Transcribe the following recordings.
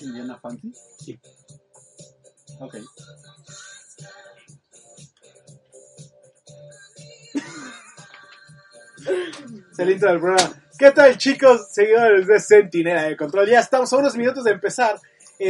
¿Es Indiana Fancy? Sí. Ok. Es el intro del programa. ¿Qué tal, chicos? Seguidores de Sentinela de Control. Ya estamos a unos minutos de empezar.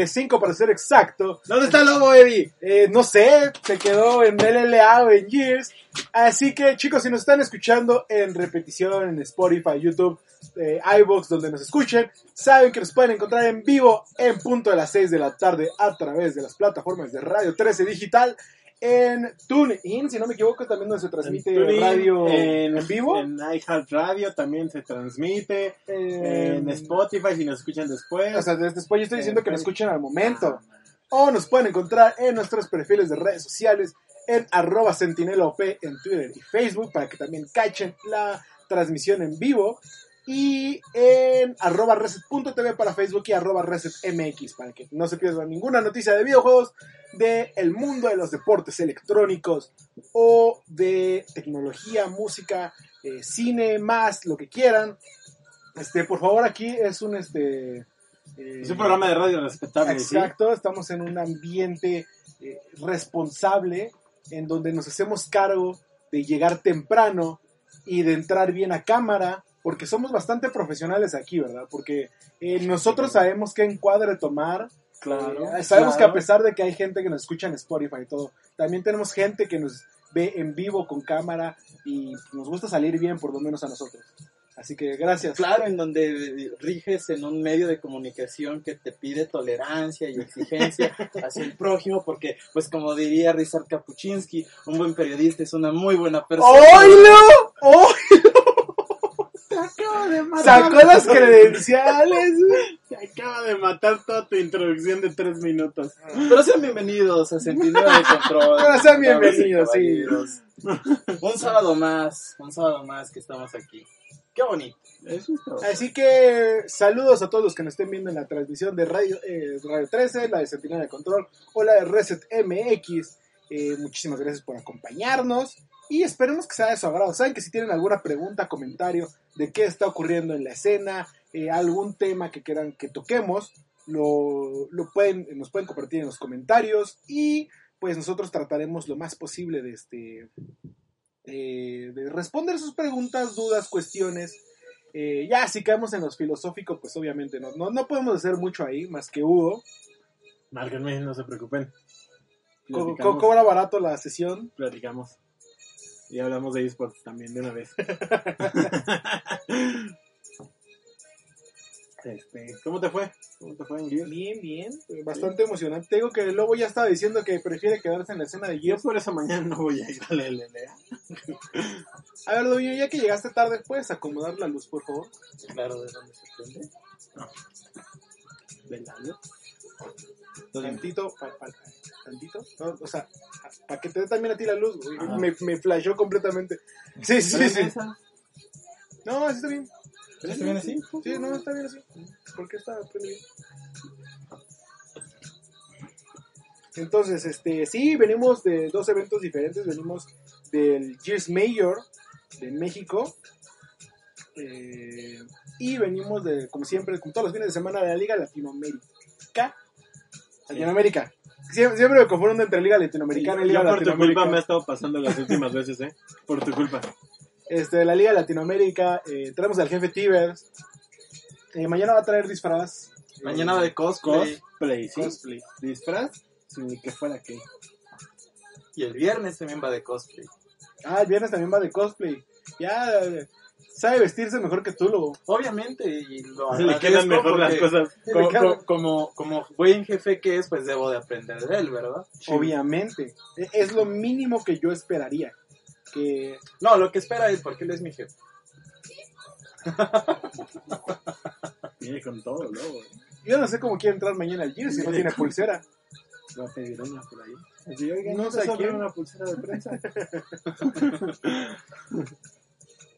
5 para ser exacto. ¿Dónde está el lobo, Eddie? Eh, no sé, se quedó en LLA o en Years. Así que, chicos, si nos están escuchando en repetición en Spotify, YouTube, eh, iBox, donde nos escuchen, saben que nos pueden encontrar en vivo en punto de las 6 de la tarde a través de las plataformas de Radio 13 Digital. En TuneIn, si no me equivoco, también donde se transmite TuneIn, radio en, en, vivo. En iHeartRadio también se transmite. En Spotify, si nos escuchan después. O sea, después yo estoy diciendo que nos escuchen al momento. Ah, O nos pueden encontrar en nuestros perfiles de redes sociales, en arroba sentinelop en Twitter y Facebook, para que también cachen la transmisión en vivo. Y en arroba reset.tv para Facebook y arroba resetmx, para que no se pierdan ninguna noticia de videojuegos, del mundo de los deportes electrónicos o de tecnología, música, eh, cine, más, lo que quieran. Este, por favor, aquí es un este. eh, Es un programa de radio respetable. ¿sí? Exacto, estamos en un ambiente eh, responsable en donde nos hacemos cargo de llegar temprano y de entrar bien a cámara, porque somos bastante profesionales aquí, ¿verdad? Porque eh, nosotros sabemos qué encuadre tomar. Claro. Eh, sabemos claro. que a pesar de que hay gente que nos escucha en Spotify y todo, también tenemos gente que nos ve en vivo con cámara y nos gusta salir bien, por lo menos a nosotros. Así que gracias. Claro, en donde riges en un medio de comunicación que te pide tolerancia y exigencia hacia el prójimo, porque, pues como diría Rizar Kapuczynski, un buen periodista es una muy buena persona. ¡Oilo! ¡Oilo! Acaba de matar. Sacó las credenciales. Se acaba de matar toda tu introducción de tres minutos. Pero sean bienvenidos a Centinela de Control. Pero sean bienvenidos, caballeros. Un sábado más, un sábado más que estamos aquí. Qué bonito. Eso es todo. Así que saludos a todos los que nos estén viendo en la transmisión de Radio, eh, Radio 13, la de Sentinela de Control o la de Reset MX. Eh, muchísimas gracias por acompañarnos y esperemos que sea de su agrado. Saben que si tienen alguna pregunta, comentario de qué está ocurriendo en la escena, eh, algún tema que quieran que toquemos, lo, lo pueden, nos pueden compartir en los comentarios y pues nosotros trataremos lo más posible de este eh, de responder sus preguntas, dudas, cuestiones. Eh, ya, si caemos en los filosóficos, pues obviamente no, no, no podemos hacer mucho ahí, más que Hugo. Márquenme, no se preocupen. Co- co- cobra barato la sesión. platicamos. Y hablamos de esports también de una vez. este, ¿Cómo te fue? ¿Cómo te fue en Gears? Bien, bien, bastante emocionante. Te digo que el lobo ya estaba diciendo que prefiere quedarse en la escena de Yo Gears. por eso mañana no voy a ir a la LLA. A ver, Lobo, ya que llegaste tarde, ¿puedes acomodar la luz, por favor? Claro, de dónde se prende. ¿Del labio? Tantito, pa- pa- tantito, no, o sea, para que te dé también a ti la luz, güey. Me, me flashó completamente. Sí, sí, sí. esa? No, así está bien. ¿Está bien así? Sí, no, está bien así. ¿Por qué está prendido? Entonces, este, sí, venimos de dos eventos diferentes. Venimos del Gears Mayor de México. eh, y venimos de, como siempre, como todos los fines de semana, de la Liga Latinoamérica. Latinoamérica. Siempre, siempre me confundo entre Liga Latinoamericana y Liga Yo por tu culpa me ha estado pasando las últimas veces, ¿eh? Por tu culpa. este, de la Liga Latinoamérica. eh, traemos al jefe Tibers. Eh, mañana va a traer disfraz. Mañana va de cosplay. Cosplay, sí. Cosplay. Disfraz, sin ni que fuera que. Y el viernes también va de cosplay. Ah, el viernes también va de cosplay. Ya eh, sabe vestirse mejor que tú, lobo. Obviamente, y lo Se le quedan mejor las cosas. Como, como, como, como buen jefe que es, pues debo de aprender de él, ¿verdad? Obviamente. E- Es lo mínimo que yo esperaría. Que. No, lo que espera es porque él es mi jefe. Viene con todo, luego. Yo no sé cómo quiere entrar mañana al Gears si no tiene pulsera. Va a pedir una por ahí. Así, oigan, No sé quién. una pulsera de prensa.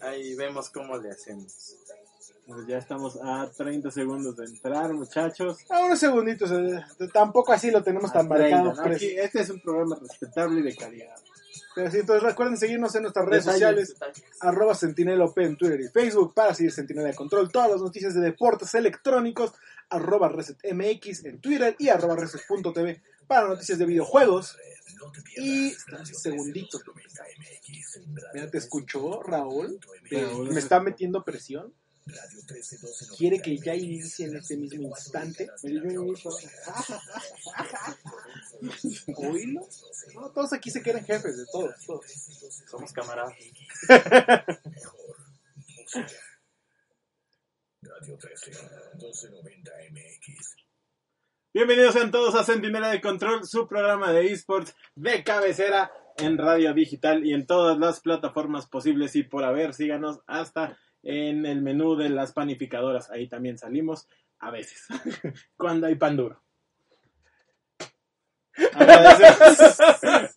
Ahí vemos cómo le hacemos. Pues ya estamos a 30 segundos de entrar, muchachos. A unos segunditos, eh, tampoco así lo tenemos tan A 30, marcado. Aquí, este es un programa respetable y de calidad. Pero sí, entonces recuerden seguirnos en nuestras redes Detalles, sociales, detalles. arroba en Twitter y Facebook para seguir Sentinela de Control, todas las noticias de deportes electrónicos, arroba resetmx en Twitter y arroba reset.tv para noticias de videojuegos. Y segundito, mira, te escuchó Raúl, me está metiendo presión. Quiere que ya inicie en este mismo instante. Oílo. No, todos aquí se quieren jefes de todos, todos. Somos camaradas. Bienvenidos sean todos a Centinela de Control, su programa de esports de cabecera en radio digital y en todas las plataformas posibles y por haber. Síganos hasta en el menú de las panificadoras. Ahí también salimos a veces, cuando hay pan duro. Agradecemos,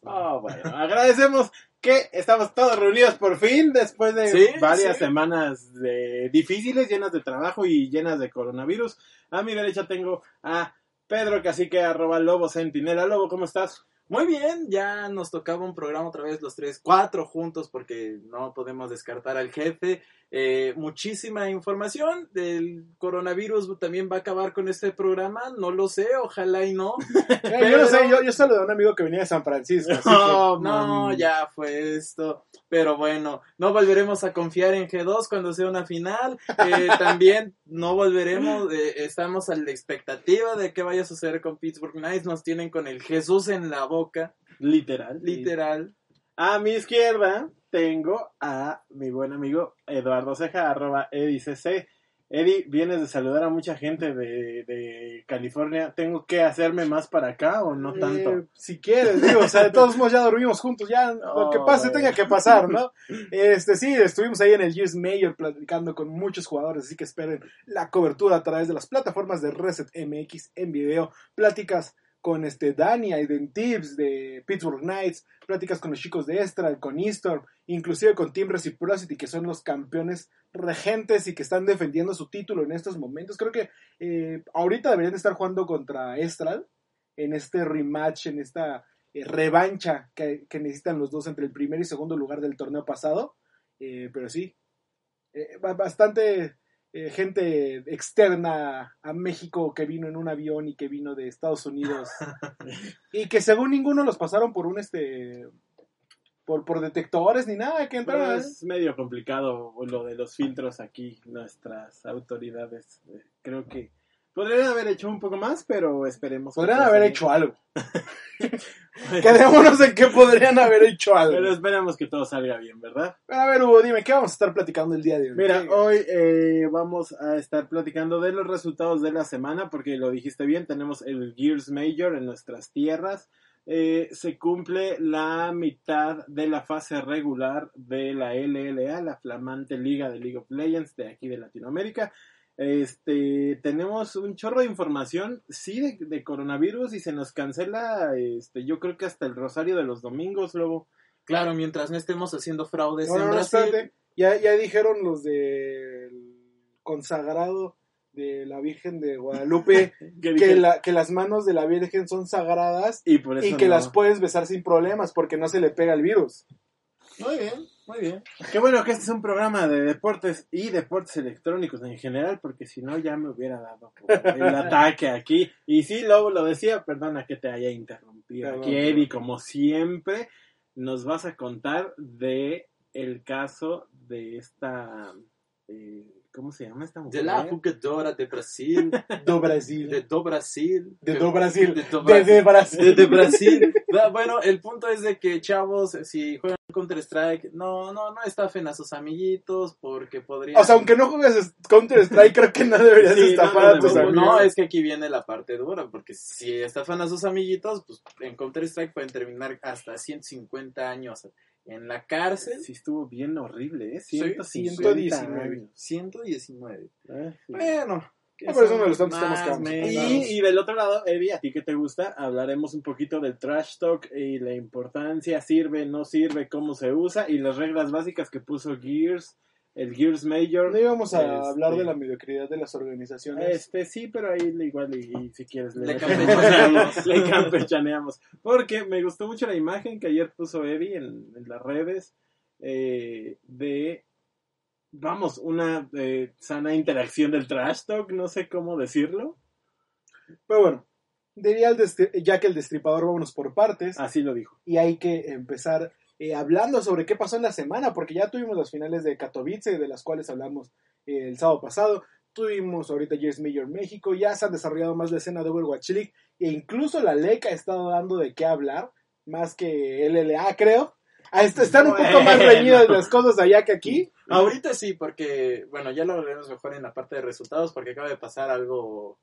Oh, bueno, agradecemos que estamos todos reunidos por fin después de Sí, varias sí. semanas de difíciles, llenas de trabajo y llenas de coronavirus. A mi derecha tengo a Pedro Cacique, arroba Lobo Centinela. Lobo, ¿cómo estás? Muy bien, ya nos tocaba un programa otra vez los tres, cuatro juntos porque no podemos descartar al jefe. Eh, muchísima información del coronavirus también va a acabar con este programa, no lo sé, ojalá y no. Eh, yo no sé, yo, yo saludé a un amigo que venía de San Francisco. así que- No, man. ya fue esto. Pero bueno, no volveremos a confiar en G2 cuando sea una final. Eh, también no volveremos, eh, estamos a la expectativa de qué vaya a suceder con Pittsburgh Knights. Nos tienen con el Jesús en la boca, Literal. literal. A mi izquierda tengo a mi buen amigo Eduardo Ceja, arroba EdiCC. Eddie, vienes de saludar a mucha gente de, de California. ¿Tengo que hacerme más para acá o no tanto? Eh, si quieres, digo, o sea, de todos modos ya dormimos juntos, ya lo que pase bueno. tenga que pasar, ¿no? Este, sí, estuvimos ahí en el Gears Mayor platicando con muchos jugadores, así que esperen la cobertura a través de las plataformas de Reset MX en video, pláticas con este Dani, Aiden Tips de Pittsburgh Knights, pláticas con los chicos de Estral, con Eastorm, inclusive con Team Reciprocity, que son los campeones regentes y que están defendiendo su título en estos momentos. Creo que eh, ahorita deberían de estar jugando contra Estral en este rematch, en esta eh, revancha que, necesitan los dos entre el primer y segundo lugar del torneo pasado. Eh, pero sí, ba- bastante eh, gente externa a México que vino en un avión y que vino de Estados Unidos y que según ninguno los pasaron por un este por, por detectores ni nada que Pero entraran. es medio complicado lo de los filtros aquí, nuestras autoridades. Eh, Creo que podrían haber hecho un poco más, pero esperemos. Podrían haber hecho algo. Quedémonos en que podrían haber hecho algo. Pero esperemos que todo salga bien, ¿verdad? A ver, Hugo, dime, ¿qué vamos a estar platicando el día de hoy? Mira, ¿Qué- hoy eh, vamos a estar platicando de los resultados de la semana, porque lo dijiste bien, tenemos el Gears Major en nuestras tierras. Eh, se cumple la mitad de la fase regular de la LLA, la flamante liga de League of Legends de aquí de Latinoamérica. Este, tenemos un chorro de información, sí, de, de coronavirus y se nos cancela, este, yo creo que hasta el Rosario de los Domingos, luego. Claro, mientras no estemos haciendo fraudes No, en no, Brasil. espérate. Ya, ya dijeron los del consagrado de la Virgen de Guadalupe Que la, que las manos de la Virgen son sagradas y por eso y que no. las puedes besar sin problemas porque no se le pega el virus. Muy bien, muy bien. Qué bueno que este es un programa de deportes y deportes electrónicos en general, porque si no ya me hubiera dado el ataque aquí. Y sí, Lobo lo decía, perdona que te haya interrumpido. Perdón, Aquí. Eddie, como siempre, nos vas a contar de el caso de esta... eh, ¿Cómo se llama esta mujer? De la jugadora de Brasil, Do Brasil. de do Brasil. De do Brasil. De do De, de Brasil. de, de Brasil. Bueno, el punto es de que, chavos, si juegan Counter Strike, no, no, no estafen a sus amiguitos porque podrían. O sea, aunque no juegues Counter Strike, creo que no deberías Sí, estafar no, no a tus debemos. amigos. No, es que aquí viene la parte dura, porque si estafan a sus amiguitos, pues en Counter Strike pueden terminar hasta 150 años en la cárcel. Sí, estuvo bien horrible, ¿eh? Sí, 150 119. años. 119. Eh, sí. Bueno. Que Ah, pero es uno de los tantos temas que. Y, y del otro lado, Evi, a ti que te gusta, hablaremos un poquito del trash talk y la importancia, sirve, no sirve, cómo se usa y las reglas básicas que puso Gears, el Gears Major. No íbamos a Este, hablar de la mediocridad de las organizaciones. Este sí, pero ahí igual y, y si quieres Le metemos campechaneamos. le campechaneamos. Porque me gustó mucho la imagen que ayer puso Evi en, en las redes eh, de, vamos, una eh, sana interacción del trash talk, no sé cómo decirlo. Pero bueno, diría el ya que el destripador vámonos por partes Así lo dijo. y hay que empezar eh, hablando sobre qué pasó en la semana, porque ya tuvimos las finales de Katowice, de las cuales hablamos eh, el sábado pasado. Tuvimos ahorita Years Major México, ya se han desarrollado más la escena de Overwatch League e incluso la LEC ha estado dando de qué hablar, más que LLA creo. Ah, est- Están un poco más reñidas las cosas allá que aquí. Ahorita sí, porque, bueno, ya lo veremos mejor en la parte de resultados, porque acaba de pasar algo.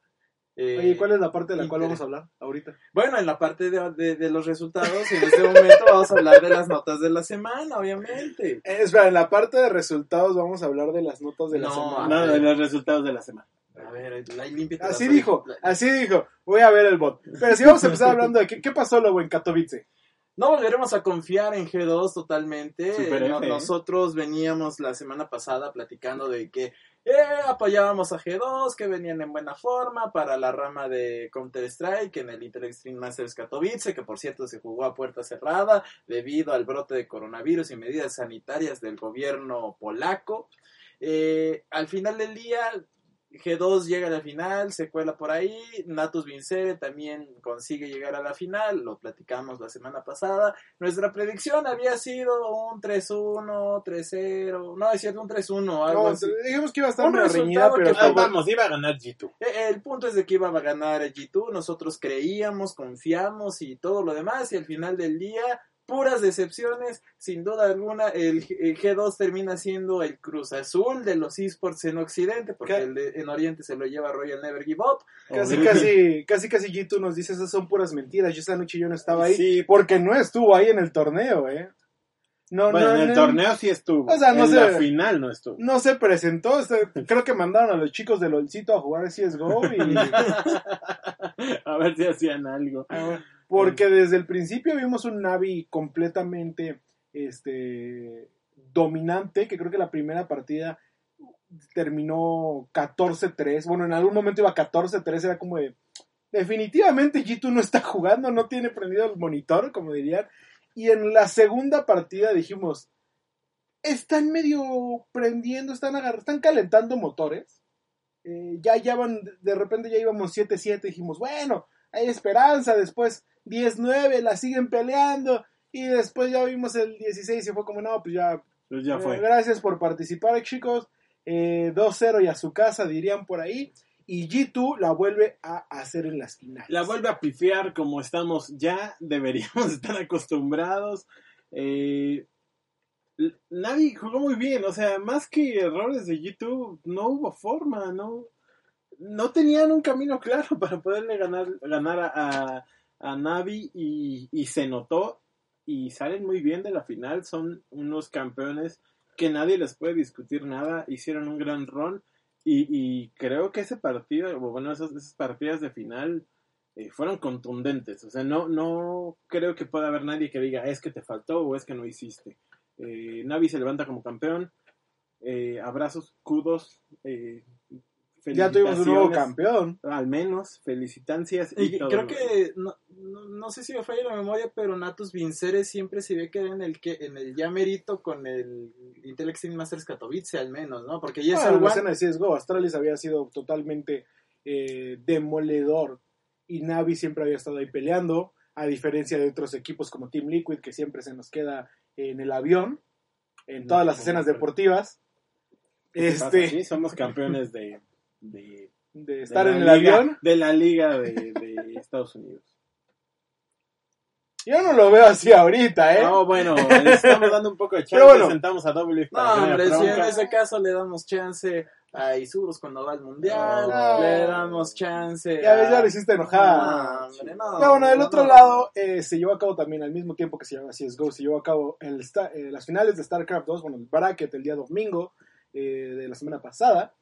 eh, Oye, ¿cuál es la parte de la cual vamos a hablar ahorita? Bueno, en la parte de, de- de los resultados, en este momento vamos a hablar de las notas de la semana, obviamente. Eh, espera, en la parte de resultados vamos a hablar de las notas de la No, semana. Nada de los resultados de la semana. A ver, límpiate Así dijo, así dijo. Voy a ver el bot. Pero si vamos a empezar hablando de qué, qué pasó luego en Katowice. No volveremos a confiar en G2 totalmente. Eh, no- ¿eh? nosotros veníamos la semana pasada platicando de que eh, apoyábamos a G2, que venían en buena forma para la rama de Counter-Strike en el Inter Extreme Masters Katowice, que por cierto se jugó a puerta cerrada debido al brote de coronavirus y medidas sanitarias del gobierno polaco. Eh, al final del día, G2 llega a la final, se cuela por ahí, Natus Vincere también consigue llegar a la final, lo platicamos la semana pasada. Nuestra predicción había sido un 3-1, 3-0, no, es cierto, un 3-1, algo No, así. dijimos que iba a estar Un una reñida, pero que Ah, vamos, iba a ganar G2. Eh, El punto es de que iba a ganar G2, nosotros creíamos, confiamos y todo lo demás, y al final del día, puras decepciones, sin duda alguna, el, G- el G2 termina siendo el Cruz Azul de los esports en Occidente, porque el de- en Oriente se lo lleva Royal Never Give Up. casi, casi, casi, casi G2 nos dice esas son puras mentiras. Yo esa noche yo no estaba ahí Sí, porque no estuvo ahí en el torneo, ¿eh? No, bueno, no, en el no- torneo sí estuvo. O sea, no en la final no estuvo. No se presentó, creo que mandaron a los chicos del Olcito a jugar CSGO y... a ver si hacían algo. Porque desde el principio vimos un Navi completamente este, dominante, que creo que la primera partida terminó 14-3. Bueno, en algún momento iba 14-3, era como de... Definitivamente G2 no está jugando, no tiene prendido el monitor, como dirían. Y en la segunda partida dijimos, están medio prendiendo, están, están calentando motores. Eh, ya, ya van, de repente ya íbamos 7-7, dijimos, bueno, hay esperanza, después 10-9, la siguen peleando, y después ya vimos el 16 y fue como, no, pues ya, Pues ya eh, fue. gracias por participar, chicos, Eh, 2-0 y a su casa, dirían por ahí, y G2 la vuelve a hacer en las finales. La vuelve a pifiar como estamos ya, deberíamos estar acostumbrados. Eh, Navi jugó muy bien, o sea, más que errores de YouTube, no hubo forma, no, no tenían un camino claro para poderle ganar, ganar a, a, a Navi y, y se notó y salen muy bien de la final, son unos campeones que nadie les puede discutir nada, hicieron un gran run y, y creo que ese partido, bueno, esas, esas partidas de final eh, fueron contundentes, o sea, no, no creo que pueda haber nadie que diga es que te faltó o es que no hiciste. Eh, Navi se levanta como campeón, eh, abrazos, kudos, ya tuvimos un nuevo campeón. Al menos, felicitancias. Y, Y todo creo lo que, no, no, no sé si me falla la memoria, pero Natus Vincere siempre se ve que era en el que en el ya merito con el Intel Extreme Masters Katowice, al menos, ¿no? Porque ya es Ah, en la de CSGO, Astralis había sido totalmente eh, demoledor y Navi siempre había estado ahí peleando, a diferencia de otros equipos como Team Liquid, que siempre se nos queda en el avión, en No, todas las escenas deportivas. Este, Sí, somos campeones de, de, de estar en el liga- avión. De la liga de, de Estados Unidos. Yo no lo veo así ahorita, ¿eh? No, bueno, le estamos dando un poco de chance. Pero bueno. sentamos a W No, hombre, si en ese caso le damos chance a Isurus cuando va al mundial, le damos chance. Ya ves, ya lo hiciste enojar. No, hombre, no, Pero bueno, del no, otro no. lado, eh, se llevó a cabo también al mismo tiempo que se llama CSGO, se llevó a cabo el eh, las finales de StarCraft 2, bueno, el bracket el día domingo eh, de la semana pasada.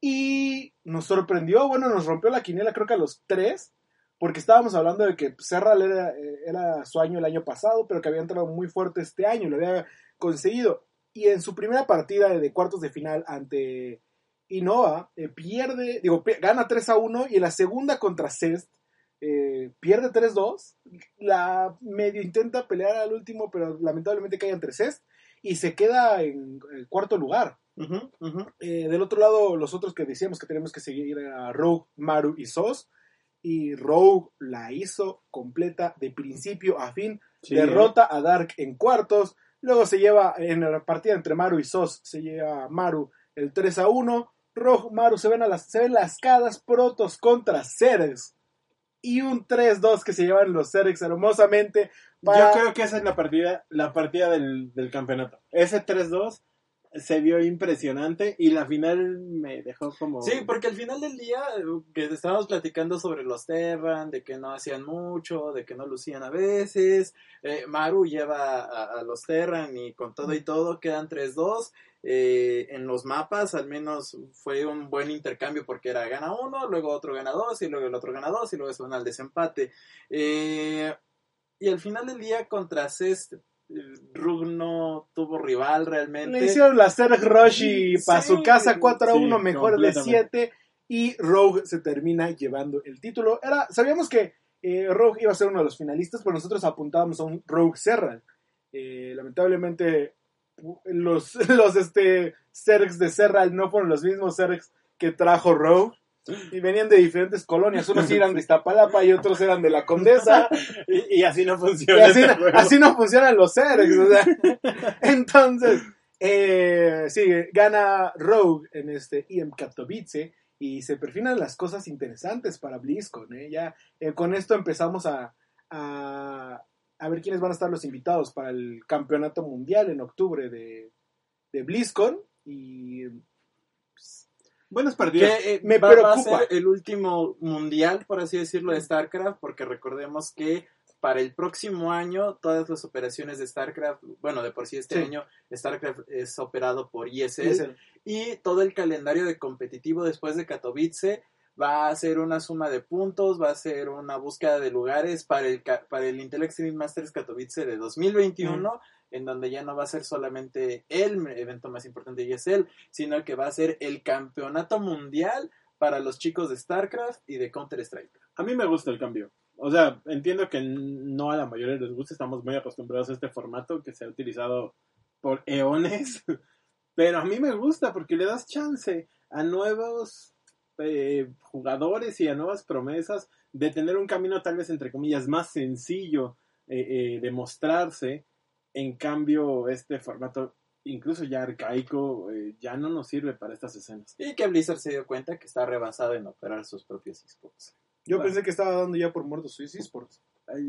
Y nos sorprendió, bueno, nos rompió la quiniela creo que a los tres, porque estábamos hablando de que Serral era, eh, era su año el año pasado, pero que había entrado muy fuerte este año, lo había conseguido. Y en su primera partida de cuartos de final ante Innova, eh, pierde, digo, gana 3 a 1 y en la segunda contra Cest eh, pierde 3-2. La medio intenta pelear al último, pero lamentablemente cae entre Cest y se queda en el cuarto lugar. Eh, del otro lado, los otros que decíamos que tenemos que seguir a Rogue, Maru y Sos. Y Rogue la hizo completa de principio a fin. Sí. Derrota a Dark en cuartos. Luego se lleva en la partida entre Maru y Sos. Se lleva a Maru el 3 a 1. Rogue, Maru se ven, a las, se ven las cadas protos contra Ceres. Y un 3-2 que se llevan los Cerex hermosamente. para- Yo creo que esa es la partida, la partida del, del campeonato. Ese 3-2 se vio impresionante y la final me dejó como... Sí, porque al final del día, eh, que estábamos platicando sobre los Terran, de que no hacían mucho, de que no lucían a veces, eh, Maru lleva a, los Terran y con todo y todo quedan 3-2. eh, en los mapas al menos fue un buen intercambio porque era gana uno, luego otro gana dos y luego el otro gana dos y luego se van al desempate. Eh, y al final del día contra Cest, Rug no tuvo rival realmente. Le hicieron la Serg Roshi para su casa 4 a sí, 1, mejor de completamente. 7. Y Rogue se termina llevando el título. Era, sabíamos que eh, Rogue iba a ser uno de los finalistas, pero nosotros apuntábamos a un Rogue Serral. Eh, lamentablemente, los, los este, Zergs de Serral no fueron los mismos Zergs que trajo Rogue. Y venían de diferentes colonias. Unos eran de Iztapalapa y otros eran de la Condesa. Y, y así no funciona. así, este así no funcionan los o sea. Entonces, eh, sí, gana Rogue en este IM Katowice y se perfilan las cosas interesantes para BlizzCon. ¿eh? Ya eh, con esto empezamos a, a, a ver quiénes van a estar los invitados para el campeonato mundial en octubre de, de BlizzCon. Y Buenos partidos. Que eh, Me va, va a preocupa. ser el último mundial, por así decirlo, de StarCraft, porque recordemos que para el próximo año todas las operaciones de StarCraft, bueno, de por sí este Sí. año StarCraft es operado por el- y todo el calendario de competitivo después de Katowice va a ser una suma de puntos, va a ser una búsqueda de lugares para el, para el Intel Extreme Masters Katowice de 2021, en donde ya no va a ser solamente el evento más importante de ESL, sino que va a ser el campeonato mundial para los chicos de StarCraft y de Counter-Strike. A mí me gusta el cambio. O sea, entiendo que no a la mayoría les gusta, estamos muy acostumbrados a este formato que se ha utilizado por eones, pero a mí me gusta porque le das chance a nuevos eh, jugadores y a nuevas promesas de tener un camino tal vez entre comillas más sencillo eh, eh, de mostrarse. En cambio, este formato, incluso ya arcaico, eh, ya no nos sirve para estas escenas. Y que Blizzard se dio cuenta que está rebasado en operar sus propios esports. Yo Bueno. pensé que estaba dando ya por muertos sus esports.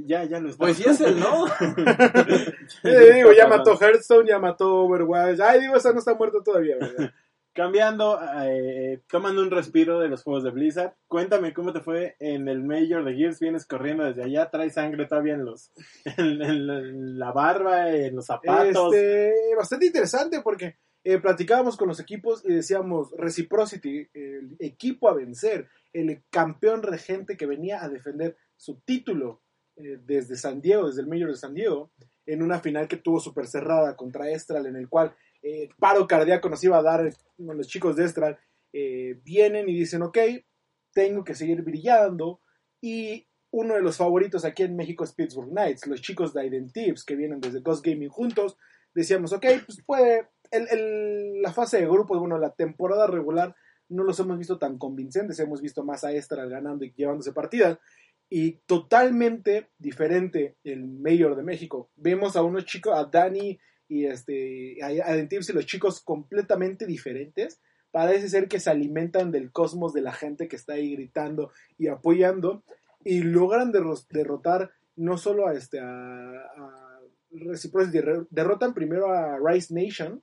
Ya, ya lo está. Pues ESL, ¿no? Eh, digo, ya mató Hearthstone, ya mató Overwatch. Ay, digo, esa no está muerta todavía, ¿verdad? Cambiando, eh, tomando un respiro de los juegos de Blizzard, cuéntame cómo te fue en el Major de Gears. Vienes corriendo desde allá, traes sangre todavía en los, en, la barba, en los zapatos. Este, bastante interesante porque eh, platicábamos con los equipos y decíamos Reciprocity, el equipo a vencer, el campeón regente que venía a defender su título eh, desde San Diego, desde el Major de San Diego, en una final que tuvo súper cerrada contra Estral, en el cual eh, paro cardíaco nos iba a dar los chicos de Estral, eh, vienen y dicen, ok, tengo que seguir brillando. Y uno de los favoritos aquí en México es Pittsburgh Knights, los chicos de Identives que vienen desde Ghost Gaming juntos, decíamos, ok, pues puede, la fase de grupos, bueno, la temporada regular no los hemos visto tan convincentes, hemos visto más a Estral ganando y llevándose partidas, y totalmente diferente el Mayor de México. Vemos a unos chicos, a Dani y este, a, a Identives y los chicos completamente diferentes, parece ser que se alimentan del cosmos de la gente que está ahí gritando y apoyando y logran derro- derrotar no solo a este a, a Reciprocity, re- derrotan primero a Rise Nation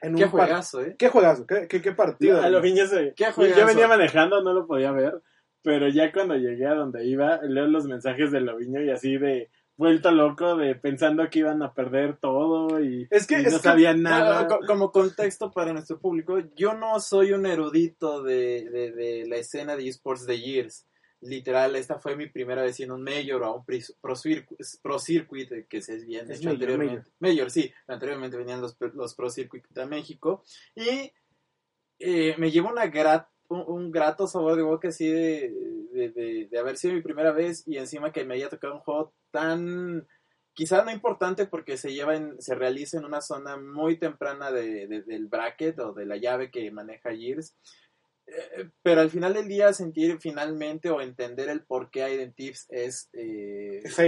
En Qué juegazo, ¿eh? Qué juegazo, qué, qué, qué partido. A Loviño se... Qué Yo, juegazo. yo venía manejando, no lo podía ver, pero ya cuando llegué a donde iba, leo los mensajes de Loviño y así de vuelto loco, de pensando que iban a perder todo y, Es que- y es no que- sabían nada. co- como contexto para nuestro público, yo no soy un erudito de, de- de la escena de esports de Years. Literal, esta fue mi primera vez en un Major o a un Pro, Circuit, Pro Circuit, eh, que se bien Es hecho Major, anteriormente. Major. sí, anteriormente venían los, los Pro Circuit de México. Y eh, me lleva una grat, un, un grato sabor de boca así de, de, de- de haber sido mi primera vez y encima que me haya tocado un juego tan quizás no importante porque se lleva en, se realiza en una zona muy temprana de, de- del bracket o de la llave que maneja Gears. Eh, pero al final del día sentir finalmente o entender el por qué Aiden Tips es, eh, Es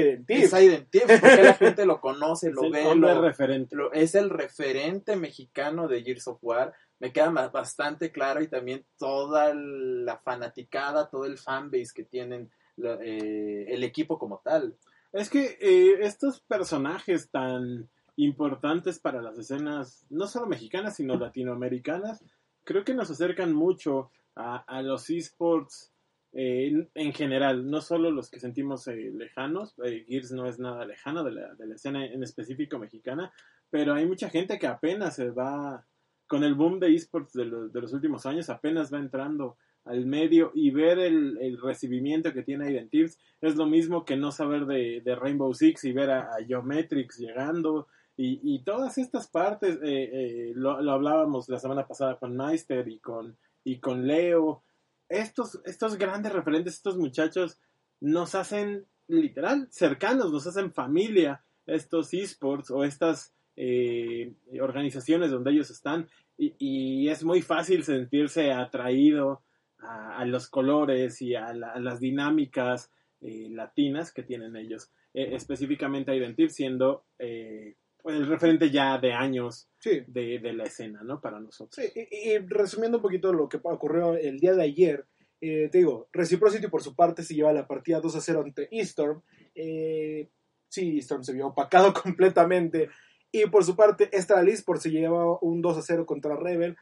Aiden Tips. es porque la gente lo conoce, lo ve, hombre lo- referente. lo- es el referente mexicano de Gears of War. Me queda bastante claro y también toda la fanaticada, todo el fanbase que tienen eh, el equipo como tal. Es que eh, estos personajes tan importantes para las escenas, no solo mexicanas, sino latinoamericanas, creo que nos acercan mucho a, los esports eh, en, en general, no solo los que sentimos lejanos, Gears no es nada lejano de la, de la escena en específico mexicana, pero hay mucha gente que apenas se va, con el boom de esports de los, de los últimos años, apenas va entrando al medio y ver el, recibimiento que tiene Aiden Tips es lo mismo que no saber de, Rainbow Six y ver a, a llegando y, todas estas partes, eh, eh, lo, lo hablábamos la semana pasada con Meister y con, y con Leo, estos, estos grandes referentes, estos muchachos nos hacen literal cercanos, nos hacen familia, estos esports o estas eh, organizaciones donde ellos están y, y es muy fácil sentirse atraído a, a los colores y a, la- a las dinámicas eh, latinas que tienen ellos, Eh, específicamente Identif siendo eh, el referente ya de años Sí. de, de la escena, ¿no? Para nosotros. Sí, y, y resumiendo un poquito lo que ocurrió el día de ayer, eh, te digo, Reciprocity por su parte se lleva la partida 2 a 0 ante Eastorm. Eh, sí, Eastorm se vio opacado completamente. Y por su parte, Estral Esports se lleva un 2 a 0 contra Rebel.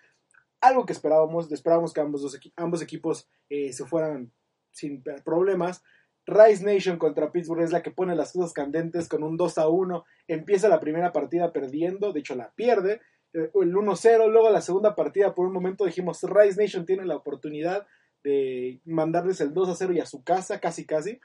Algo que esperábamos, esperábamos que ambos, equipos eh, se fueran sin problemas. Rise Nation contra Pittsburgh es la que pone las cosas candentes con un 2 a 1. Empieza la primera partida perdiendo, de hecho la pierde eh, el 1-0, luego la segunda partida por un momento dijimos Rise Nation tiene la oportunidad de mandarles el 2-0 y a su casa, casi casi,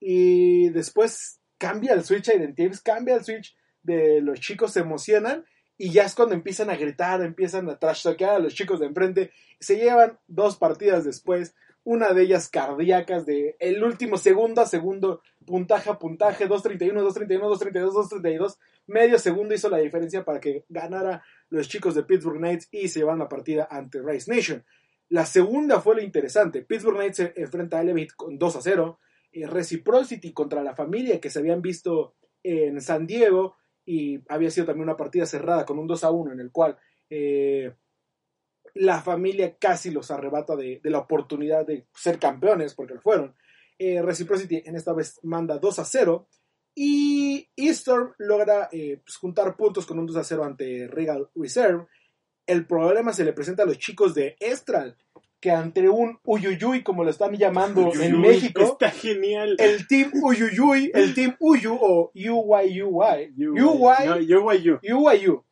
y después cambia el switch a Identives, cambia el switch de los chicos se emocionan y ya es cuando empiezan a gritar, empiezan a trash talkear a los chicos de enfrente, se llevan dos partidas después, una de ellas cardíacas de el último segundo a segundo, puntaje a puntaje, 2.31, 2.31, 2.32, 2.32, medio segundo hizo la diferencia para que ganara los chicos de Pittsburgh Knights y se llevan la partida ante Rice Nation. La segunda fue lo interesante. Pittsburgh Knights se enfrenta a Elevate con 2 a 0. Eh, Reciprocity contra la familia que se habían visto en San Diego y había sido también una partida cerrada con un 2 a 1 en el cual eh, la familia casi los arrebata de, la oportunidad de ser campeones porque lo fueron. Eh, Reciprocity en esta vez manda 2 a 0 y Eastorm logra eh, pues, juntar puntos con un 2 a 0 ante Regal Reserve. El problema se le presenta a los chicos de Estral, que ante un Uyuyuy, como lo están llamando en México, Está genial. el Team Uyuyuy, el Team Uyu o UYUY, UYU. UYU,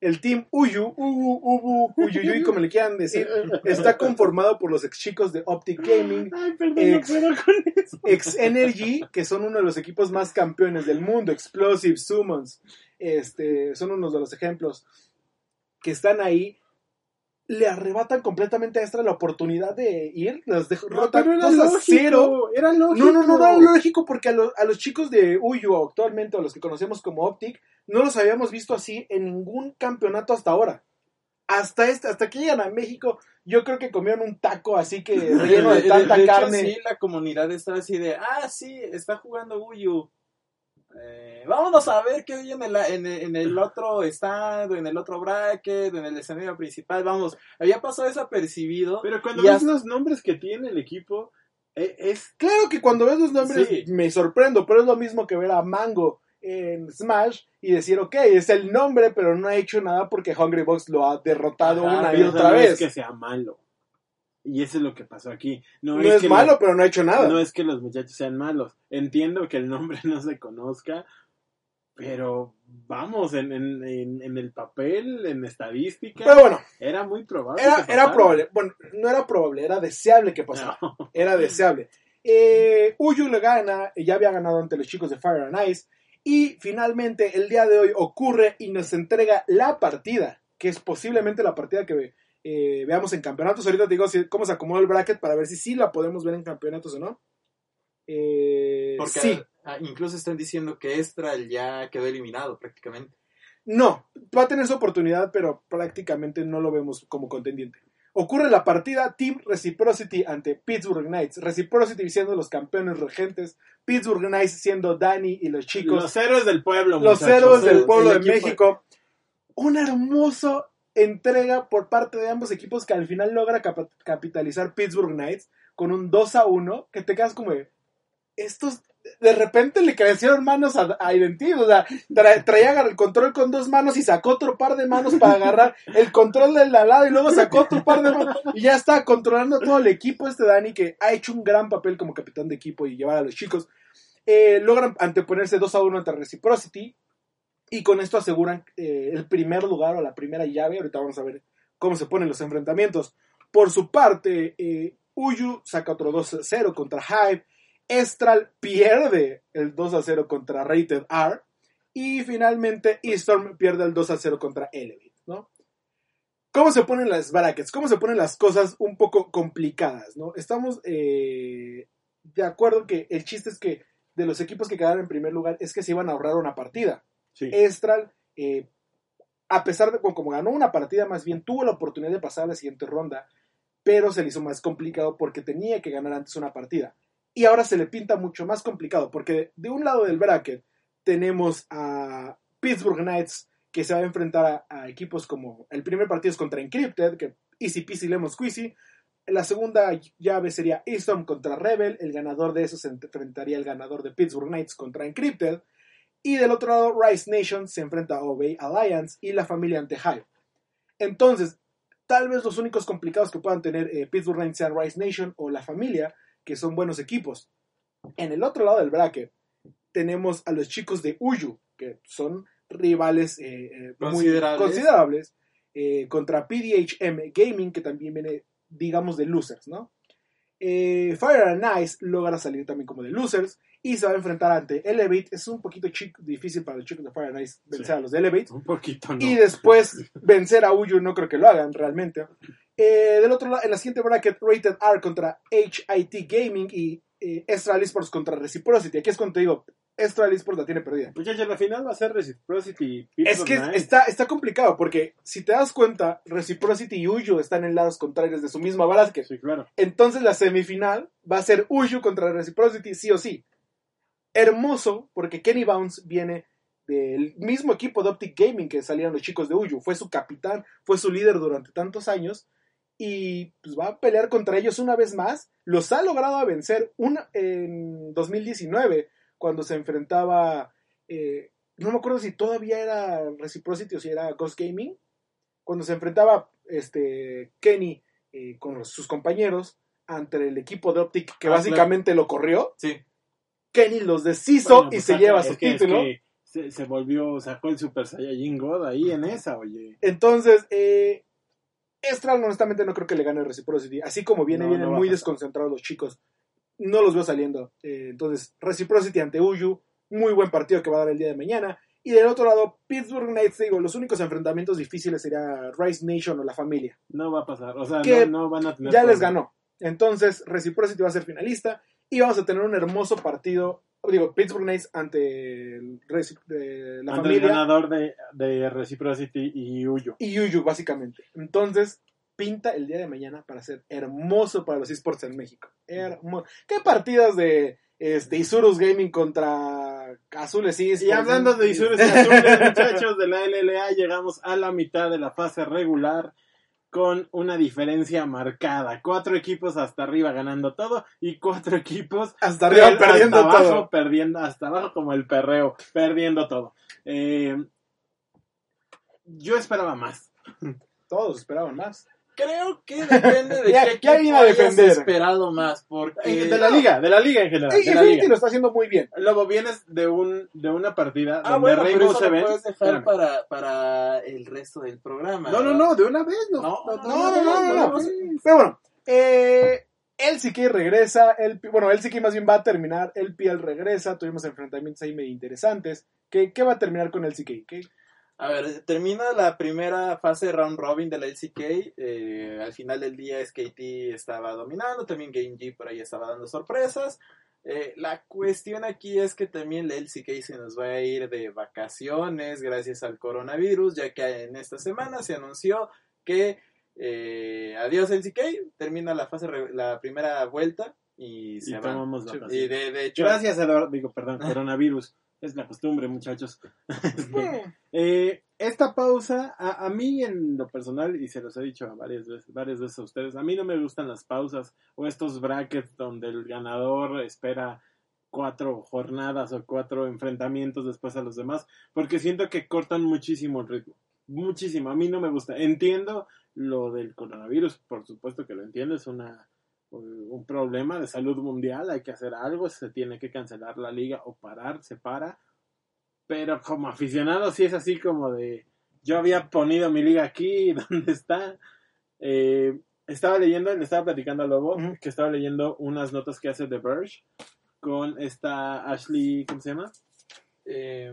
el Team Uyu, Ubu, Ubu, Uyuyuy, como le quieran decir, está conformado por los ex chicos de Optic Gaming, Ay, perdón, Ex- no con eso. Ex Energy, que son uno de los equipos más campeones del mundo, Explosive, Summons, este, son unos de los ejemplos que están ahí, le arrebatan completamente a Extra la oportunidad de ir, los dejan No, rotan pero era 2 a lógico, 0. Era lógico. No, no, no, no era lógico porque a, los- a los chicos de Uyu actualmente, a los que conocemos como Optic, no los habíamos visto así en ningún campeonato hasta ahora. Hasta este, hasta que llegan a México, yo creo que comieron un taco así que relleno de tanta de hecho, carne. sí, la comunidad está así de, ah, sí, está jugando Uyu. Eh, vámonos a ver qué hay en el, en, el, en el otro stand, en el otro bracket, en el escenario principal. Vamos, había pasado desapercibido. Pero cuando ves hasta- los nombres que tiene el equipo, e- es Claro que cuando ves los nombres Sí. me sorprendo, pero es lo mismo que ver a Mango en Smash y decir, ok, es el nombre, pero no ha hecho nada porque Hungry Box lo ha derrotado una y otra vez. es que sea malo. Y eso es lo que pasó aquí. No, no es, que malo, los- pero no ha hecho nada. no es que los muchachos sean malos. Entiendo que el nombre no se conozca, pero vamos, en, en, en, en el papel, en estadística, Pero bueno, era muy probable. era, que era pasara. probable. Bueno, no era probable, era deseable que pasara. No. Era deseable. Eh, Uyu le gana, ya había ganado ante los chicos de Fire and Ice. Y finalmente el día de hoy ocurre y nos entrega la partida, que es posiblemente la partida que eh, veamos en campeonatos. Ahorita te digo si- cómo se acomoda el bracket para ver si sí la podemos ver en campeonatos o no. Eh, Porque sí, incluso están diciendo que Estral ya quedó eliminado prácticamente. no, va a tener su oportunidad, pero prácticamente no lo vemos como contendiente. Ocurre la partida Team Reciprocity ante Pittsburgh Knights. Reciprocity siendo los campeones regentes, Pittsburgh Knights siendo Danny y los chicos. Los héroes del pueblo, los muchachos. héroes del el- pueblo de México. Una hermosa entrega por parte de ambos equipos que al final logra capitalizar Pittsburgh Knights con un 2 a 1 que te quedas como de, estos de repente le crecieron manos a, a Identity, o sea, tra- traía el control con dos manos y sacó otro par de manos para agarrar el control del lado y luego sacó otro par de manos y ya está controlando todo el equipo este Dani que ha hecho un gran papel como capitán de equipo y llevar a los chicos. Eh, logran anteponerse 2 a 1 ante Reciprocity y con esto aseguran eh, el primer lugar o la primera llave. Ahorita vamos a ver cómo se ponen los enfrentamientos. Por su parte, eh, Uyu saca otro 2-0 contra Hive. Estral pierde el 2-0 contra Rated R. Y finalmente Eastorm pierde el 2-0 contra Elevate. ¿no? ¿Cómo se ponen las brackets? ¿Cómo se ponen las cosas un poco complicadas? ¿no? Estamos eh, de acuerdo que el chiste es que de los equipos que quedaron en primer lugar es que se iban a ahorrar una partida. Estral, eh, a pesar de como ganó una partida, más bien tuvo la oportunidad de pasar a la siguiente ronda, pero se le hizo más complicado porque tenía que ganar antes una partida. Y ahora se le pinta mucho más complicado porque de un lado del bracket tenemos a Pittsburgh Knights que se va a enfrentar a, a equipos como el primer partido es contra Encrypted, que easy peasy lemon squeezy. La segunda llave sería Easton contra Rebel. El ganador de eso se enfrentaría al ganador de Pittsburgh Knights contra Encrypted. Y del otro lado, Rise Nation se enfrenta a Obey Alliance y la familia ante Hive. Entonces, tal vez los únicos complicados que puedan tener eh, Pittsburgh sean Rise Nation o la familia, que son buenos equipos. En el otro lado del bracket, tenemos a los chicos de Uyu, que son rivales eh, eh, muy Considerables. considerables, eh, contra PDHM Gaming, que también viene, digamos, de losers, ¿no? Fire and Ice logra salir también como de losers y se va a enfrentar ante Elevate. Es un poquito chic- difícil para los chicos de Fire and Ice vencer Sí. a los de Elevate. Un poquito, ¿no? Y después vencer a Uyu, no creo que lo hagan realmente. Eh, del otro lado, en la siguiente bracket, Rated R contra HIT Gaming y eh, Estral Esports contra Reciprocity. Aquí es cuando te digo, Estral Esports la tiene perdida. Muchachos, la final va a ser Reciprocity. y Es que está, está complicado porque si te das cuenta, Reciprocity y Uyu están en lados contrarios de su misma bracket. Sí, claro. Entonces la semifinal va a ser Uyu contra Reciprocity, sí o sí. Hermoso, porque Kenny Bounce viene del mismo equipo de Optic Gaming que salieron los chicos de Uyu. Fue su capitán, fue su líder durante tantos años. Y pues va a pelear contra ellos una vez más. Los ha logrado vencer una, en 2019, cuando se enfrentaba. eh, no me acuerdo si todavía era Reciprocity o si era Ghost Gaming. Cuando se enfrentaba este, Kenny eh, con los- sus compañeros ante el equipo de Optic que Ah, básicamente lo corrió. Sí. Kenny los deshizo Bueno, y pues, se saca- lleva su título. que se, se volvió, sacó el Super Saiyajin God ahí en esa, oye. Entonces, eh, Estral honestamente no creo que le gane Reciprocity. Así como viene, No, vienen no muy desconcentrados los chicos. No los veo saliendo. Eh, entonces, Reciprocity ante Uyu. Muy buen partido que va a dar el día de mañana. Y del otro lado, Pittsburgh Knights, digo, los únicos enfrentamientos difíciles sería Rice Nation o la familia. No va a pasar. O sea, Que no, no van a tener. Ya les ganó. Entonces, Reciprocity va a ser finalista. Y vamos a tener un hermoso partido. Digo, Pittsburgh Knights ante el de la Ante el familia. ganador de, de Reciprocity y Uyo. y Yuyu, básicamente. Entonces, pinta el día de mañana para ser hermoso para los esports en México. Hermoso. ¿Qué partidas de este, Isurus Gaming contra Azules Esports? Y hablando de Isures y Azules, muchachos de la LLA, llegamos a la mitad de la fase regular. Con una diferencia marcada. Cuatro equipos hasta arriba ganando todo y cuatro equipos Hasta arriba per- perdiendo hasta abajo, todo. perdiendo, hasta abajo como el perreo, perdiendo todo. Eh, yo esperaba más. Todos esperaban más. Creo que depende de qué equipo vine a hayas esperado más, porque... Eh, de la liga, de la liga en general. De la Infinity liga. lo está haciendo muy bien. Lobo, vienes de un de una partida Ah, donde bueno, pero Rainbow eso Seven. puedes dejar Espérame. para, para el resto del programa. No, no, no, de una vez. No, No, No, no, no, no, no. Pero bueno, eh, LCK regresa. El, bueno, LCK más bien va a terminar. El PL regresa. Tuvimos enfrentamientos ahí medio interesantes. ¿Qué, qué va a terminar con LCK? ¿Qué? A ver, termina la primera fase de round robin de la LCK. eh, al final del día SKT estaba dominando, también Game G por ahí estaba dando sorpresas. Eh, la cuestión aquí es que también la LCK se nos va a ir de vacaciones gracias al coronavirus, ya que en esta semana se anunció que eh, adiós LCK, termina la fase re- la primera vuelta y Y se van. tomamos. Y de, de hecho, Gracias, Eduardo. Digo, perdón, coronavirus. Es la costumbre, muchachos. Eh, esta pausa, a, a mí en lo personal, y se los he dicho varias veces, varias veces a ustedes, a mí no me gustan las pausas o estos brackets donde el ganador espera cuatro jornadas o cuatro enfrentamientos después a los demás, porque siento que cortan muchísimo el ritmo. Muchísimo, a mí no me gusta. Entiendo lo del coronavirus, por supuesto que lo entiendo, es una un problema de salud mundial, hay que hacer algo, se tiene que cancelar la liga o parar, se para, pero como aficionado sí es así como de, yo había ponido mi liga aquí, ¿dónde está? Eh, estaba leyendo, le estaba platicando a Lobo, que estaba leyendo unas notas que hace The Verge con esta Ashley, ¿cómo se llama? eh,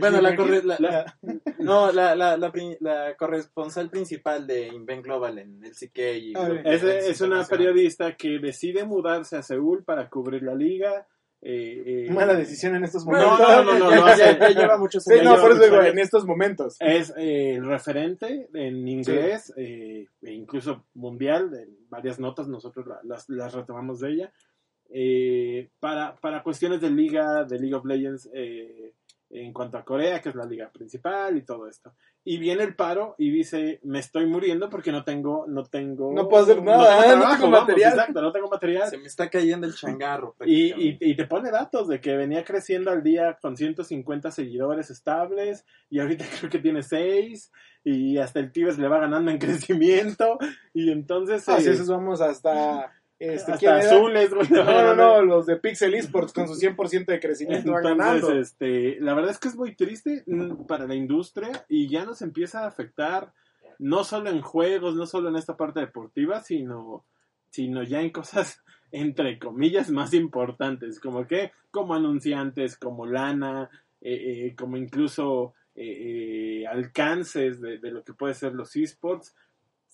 bueno, la, corre- la- La- No, la, la, la, pri- la corresponsal principal de Invent Global en el CK y Ah, Es, es una periodista que decide mudarse a Seúl para cubrir la liga. eh, eh, Mala decisión en estos momentos. no, no, no, ya, no, ya- ya- lleva muchos Sí, años. no, lleva por eso digo, en estos momentos. Es eh, el referente en inglés, eh, e incluso mundial, en varias notas nosotros la- las, las retomamos de ella. Eh, para, para cuestiones de liga, de League of Legends, eh, en cuanto a Corea, que es la liga principal y todo esto. Y viene el paro y dice, me estoy muriendo porque no tengo, no tengo... No puedo hacer nada, tengo no tengo vamos, material. exacto, no tengo material. Se me está cayendo el changarro. Y, y, y te pone datos de que venía creciendo al día con 150 seguidores estables y ahorita creo que tiene 6 y hasta el Tibes le va ganando en crecimiento y entonces... Así eh, es, vamos hasta. Este, hasta azules, güey, No, no, no, los de Pixel Esports con su 100% de crecimiento van ganando. Entonces, este, la verdad es que es muy triste mm, para la industria y ya nos empieza a afectar no solo en juegos, no solo en esta parte deportiva, sino, sino ya en cosas entre comillas más importantes, como que, como anunciantes, como lana, eh, eh, como incluso eh, alcances de, de lo que puede ser los esports,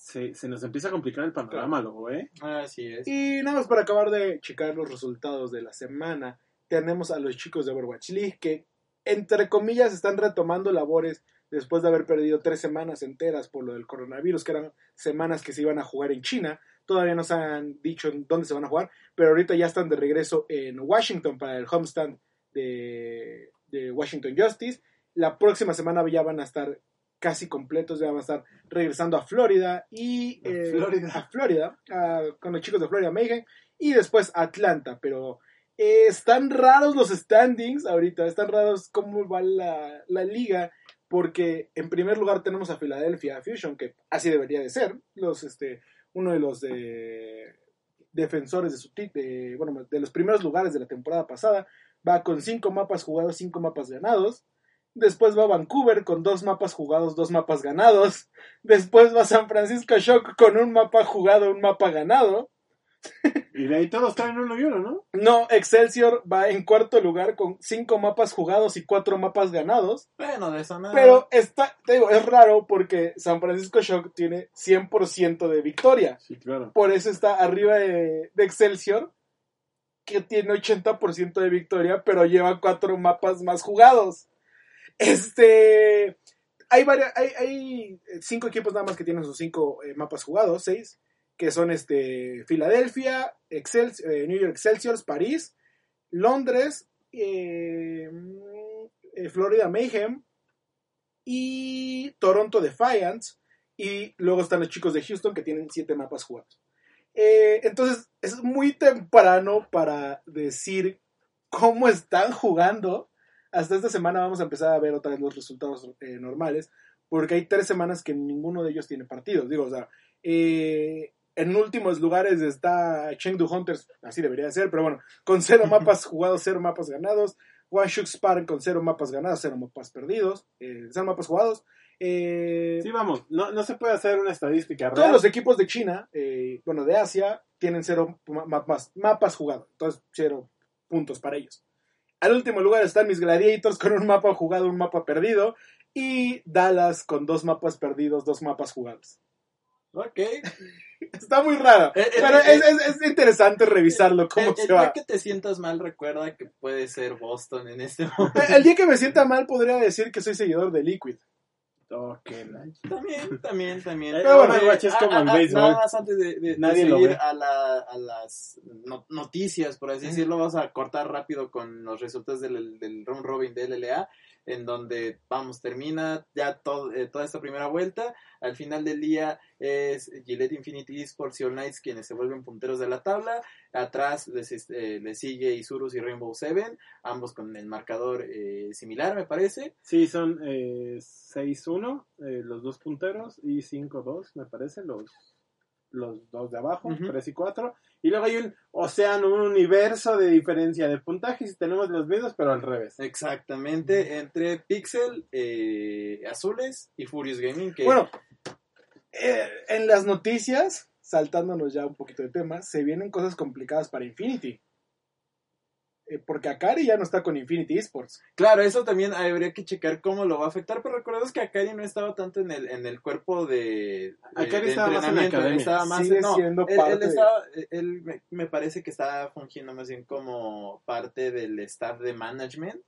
se, se nos empieza a complicar el panorama, luego, ¿eh? Así es. Y nada más para acabar de checar los resultados de la semana, tenemos a los chicos de Overwatch League que, entre comillas, están retomando labores después de haber perdido tres semanas enteras por lo del coronavirus, que eran semanas que se iban a jugar en China. Todavía no se han dicho en dónde se van a jugar, pero ahorita ya están de regreso en Washington para el homestand de, de Washington Justice. La próxima semana ya van a estar casi completos, ya van a estar regresando a Florida y eh, Florida. a Florida, a- con los chicos de Florida Mayhem y después Atlanta, pero eh, están raros los standings ahorita, están raros cómo va la, la liga, porque en primer lugar tenemos a Philadelphia Fusion, que así debería de ser, los, este, uno de los de defensores de su de, bueno, de los primeros lugares de la temporada pasada, va con cinco mapas jugados, cinco mapas ganados. Después va Vancouver con dos mapas jugados, dos mapas ganados. Después va San Francisco Shock con un mapa jugado, un mapa ganado. Y de ahí todos traen uno y uno, ¿no? No, Excelsior va en cuarto lugar con cinco mapas jugados y cuatro mapas ganados. Bueno, de eso nada. Pero está, te digo, es raro porque San Francisco Shock tiene 100% de victoria. Sí, claro. Por eso está arriba de, de Excelsior, que tiene 80% de victoria, pero lleva cuatro mapas más jugados. Este. Hay, varias, hay, cinco equipos nada más que tienen sus cinco eh, mapas jugados, seis, que son este Filadelfia, eh, New York Excelsior, París, Londres, eh, mm, Florida Mayhem y Toronto Defiance. Y luego están los chicos de Houston que tienen 7 mapas jugados. Entonces, es muy temprano para decir cómo están jugando. Hasta esta semana vamos a empezar a ver otra vez los resultados eh, normales, porque hay tres semanas que ninguno de ellos tiene partidos. Digo, o sea, eh, en últimos lugares está Chengdu Hunters, así debería de ser, pero bueno, con cero mapas jugados, cero mapas ganados. Wanshuk Spark con cero mapas ganados, cero mapas perdidos, eh, cero mapas jugados. Eh, Sí, vamos, no, no se puede hacer una estadística real. todos los equipos de China, eh, bueno, de Asia, tienen cero ma- mapas, mapas jugados, entonces cero puntos para ellos. Al último lugar están mis Gladiators con un mapa jugado, un mapa perdido, y Dallas con dos mapas perdidos, dos mapas jugados. Ok. Está muy raro, Eh, eh, pero eh, es, es- es interesante revisarlo cómo el, se el día va. que te sientas mal, recuerda que puede ser Boston en este momento. El día que me sienta mal podría decir que soy seguidor de Liquid. Ok, la- También, también, también. Pero bueno, Eh, es como a- a- béisbol. Nada más antes de, de- de Nadie lo seguir a, la- a las no- noticias, por así decirlo, vamos a cortar rápido con los resultados del, del round robin de LLA, en donde, vamos, termina ya todo, eh, toda esta primera vuelta. Al final del día es Gillette Infinity Esports y All Knights quienes se vuelven punteros de la tabla. Atrás les, este, les sigue Isurus y Rainbow Seven, ambos con el marcador eh, similar, me parece. Sí, son eh, 6-1 eh, los dos punteros y 5-2, me parece, los, los dos de abajo, Ujú. 3 y 4. Y luego hay un océano, un universo de diferencia de puntajes y tenemos los mismos, pero al revés. Exactamente, entre Pixel, eh, Azules y Furious Gaming, que Bueno, eh, en las noticias, saltándonos ya un poquito de tema, se vienen cosas complicadas para Infinity. Eh, porque Akari ya no está con Infinity Esports. claro, eso también habría que checar cómo lo va a afectar, pero recordemos que Akari no estaba tanto en el, en el cuerpo de, de- Akari de estaba más en la entrenamiento, estaba más Sigue no, siendo él, parte él de- estaba- él me, me parece que estaba fungiendo más bien como parte del staff de management.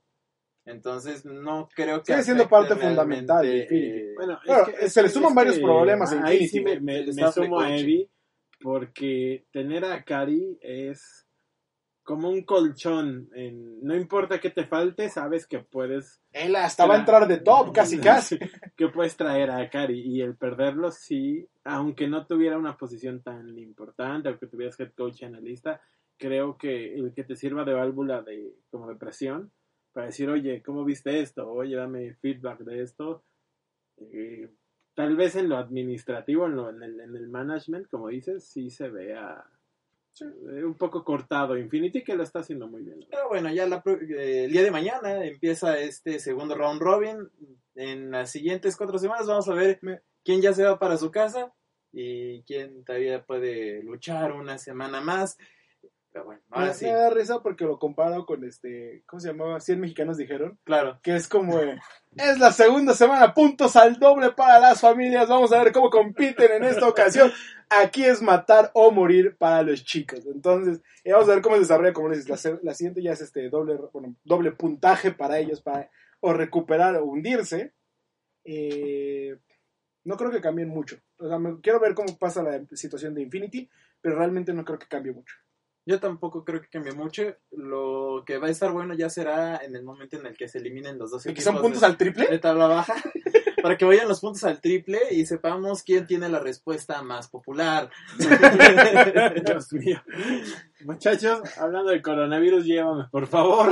Entonces no creo que Sigue siendo parte fundamental de Infinity. eh, Bueno, Bueno, es que, se le suman varios problemas a Ahí Infinity. sí me, me- me sumo a. Evi porque tener a Kari es como un colchón. En, no importa que te falte, sabes que puedes Él hasta va a entrar de top, casi casi. que puedes traer a Kari y el perderlo sí, aunque no tuviera una posición tan importante, aunque tuvieras head coach y analista, creo que el que te sirva de válvula de como de presión para decir, oye, ¿cómo viste esto? Oye, dame feedback de esto. Eh, tal vez en lo administrativo, en, lo- en el, en el management, como dices, sí se vea eh, un poco cortado Infinity, que lo está haciendo muy bien. Pero bueno, ya la pro- eh, el día de mañana empieza este segundo round robin. En las siguientes cuatro semanas vamos a ver quién ya se va para su casa y quién todavía puede luchar una semana más. Pero bueno, Me, sí, me da risa porque lo comparo con este, ¿cómo se llamaba? 100 mexicanos dijeron. claro. Que es como, eh, es la segunda semana, puntos al doble para las familias. Vamos a ver cómo compiten en esta ocasión. Aquí es matar o morir para los chicos. Entonces, eh, vamos a ver cómo se desarrolla, como dices. La, la siguiente ya es este doble, bueno, doble puntaje para ellos, para o recuperar o hundirse. Eh, no creo que cambien mucho. O sea, me- quiero ver cómo pasa la situación de Infinity, pero realmente no creo que cambie mucho. Yo tampoco creo que cambie mucho. Lo que va a estar bueno ya será en el momento en el que se eliminen los dos ¿Y que son puntos de, al triple? de tabla baja. para que vayan los puntos al triple y sepamos quién tiene la respuesta más popular. Dios mío. Muchachos, hablando del coronavirus, llévame, por favor.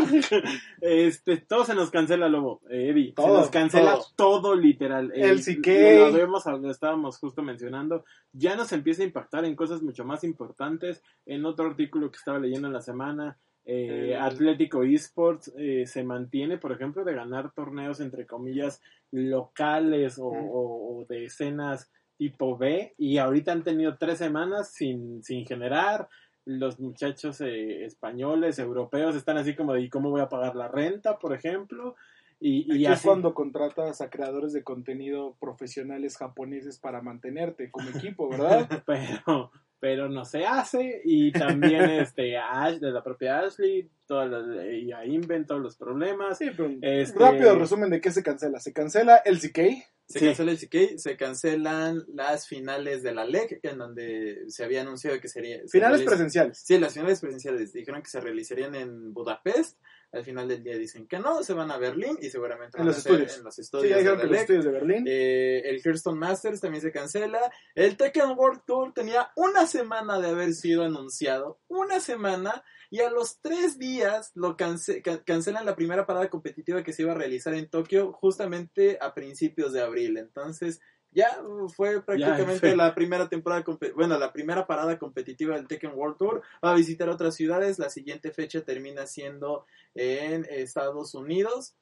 Este, todo se nos cancela, Lobo. Eh, Eddie, se nos cancela todo. todo, literal. El Eh, CK. Lo, vemos, lo estábamos justo mencionando. Ya nos empieza a impactar en cosas mucho más importantes. En otro artículo que estaba leyendo en la semana, eh, El- Atlético Esports eh, se mantiene, por ejemplo, de ganar torneos, entre comillas, locales o, Ujú. o- o de escenas tipo B y ahorita han tenido tres semanas sin, sin generar. Los muchachos eh, españoles, europeos están así como de ¿y cómo voy a pagar la renta, por ejemplo? Y, y Aquí es cuando contratas a creadores de contenido profesionales japoneses para mantenerte como equipo, ¿verdad? pero, pero no se hace. Y también este a Ash, de la propia Ashley, todas las- y a Inven todos los problemas. Sí, pero Este- rápido resumen de qué se cancela. Se cancela el CK, Se Sí. cancela el CK, se cancelan las finales de la LEC, en donde se había anunciado que sería... se finales realiza- presenciales. Sí, las finales presenciales dijeron que se realizarían en Budapest, Al final del día dicen que no, se van a Berlín y seguramente En van los a ser estudios. en los estudios de que los estudios de Berlín. Eh, el Hearthstone Masters también se cancela. El Tekken World Tour tenía una semana de haber sido anunciado. Una semana. Y a los tres días lo cance- ca- cancelan la primera parada competitiva que se iba a realizar en Tokio justamente a principios de abril. Entonces ya fue prácticamente la primera temporada, bueno, la primera parada competitiva del Tekken World Tour. Va a visitar otras ciudades. La siguiente fecha termina siendo en Estados Unidos.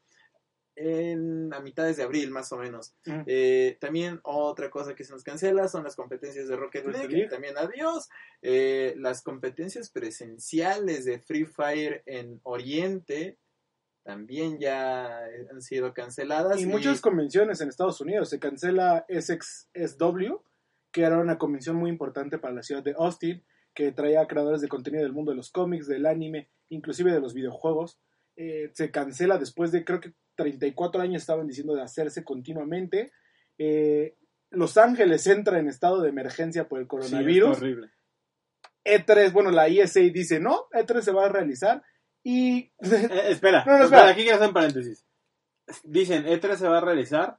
En a mitades de abril, más o menos. Ujú. Eh, también otra cosa que se nos cancela son las competencias de Rocket Rocket League, League. también adiós. Eh, las competencias presenciales de Free Fire en Oriente también ya han sido canceladas. Y muchas convenciones en Estados Unidos. Se cancela SXSW, que era una convención muy importante para la ciudad de Austin, que traía creadores de contenido del mundo de los cómics, del anime, inclusive de los videojuegos. Eh, se cancela después de, creo que 34 años estaban diciendo de hacerse continuamente. Eh, Los Ángeles entra en estado de emergencia por el Sí, coronavirus. horrible. E3, bueno, la ESA dice no, E3 se va a realizar. Y Eh, espera, No, no, espera, aquí quiero hacer un paréntesis. Dicen, E3 se va a realizar,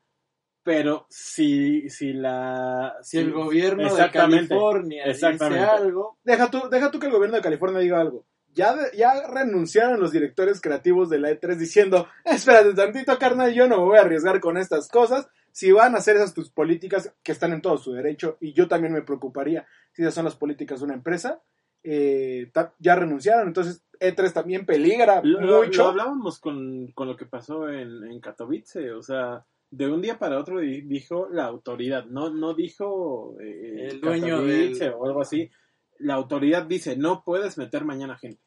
pero si, si la... Si el gobierno de California dice algo, Deja tú, deja tú que el gobierno de California diga algo. Ya, ya renunciaron los directores creativos de la E3 diciendo, espérate tantito, carnal, yo no me voy a arriesgar con estas cosas. Si van a hacer esas tus políticas, que están en todo su derecho, y yo también me preocuparía si esas son las políticas de una empresa, eh, ya renunciaron. Entonces, E3 también peligra Lo, mucho. lo hablábamos con, con lo que pasó en, en Katowice, o sea, de un día para otro di- dijo la autoridad, no, no dijo eh, El dueño Katowice del- o algo así. La autoridad dice, no puedes meter mañana gente.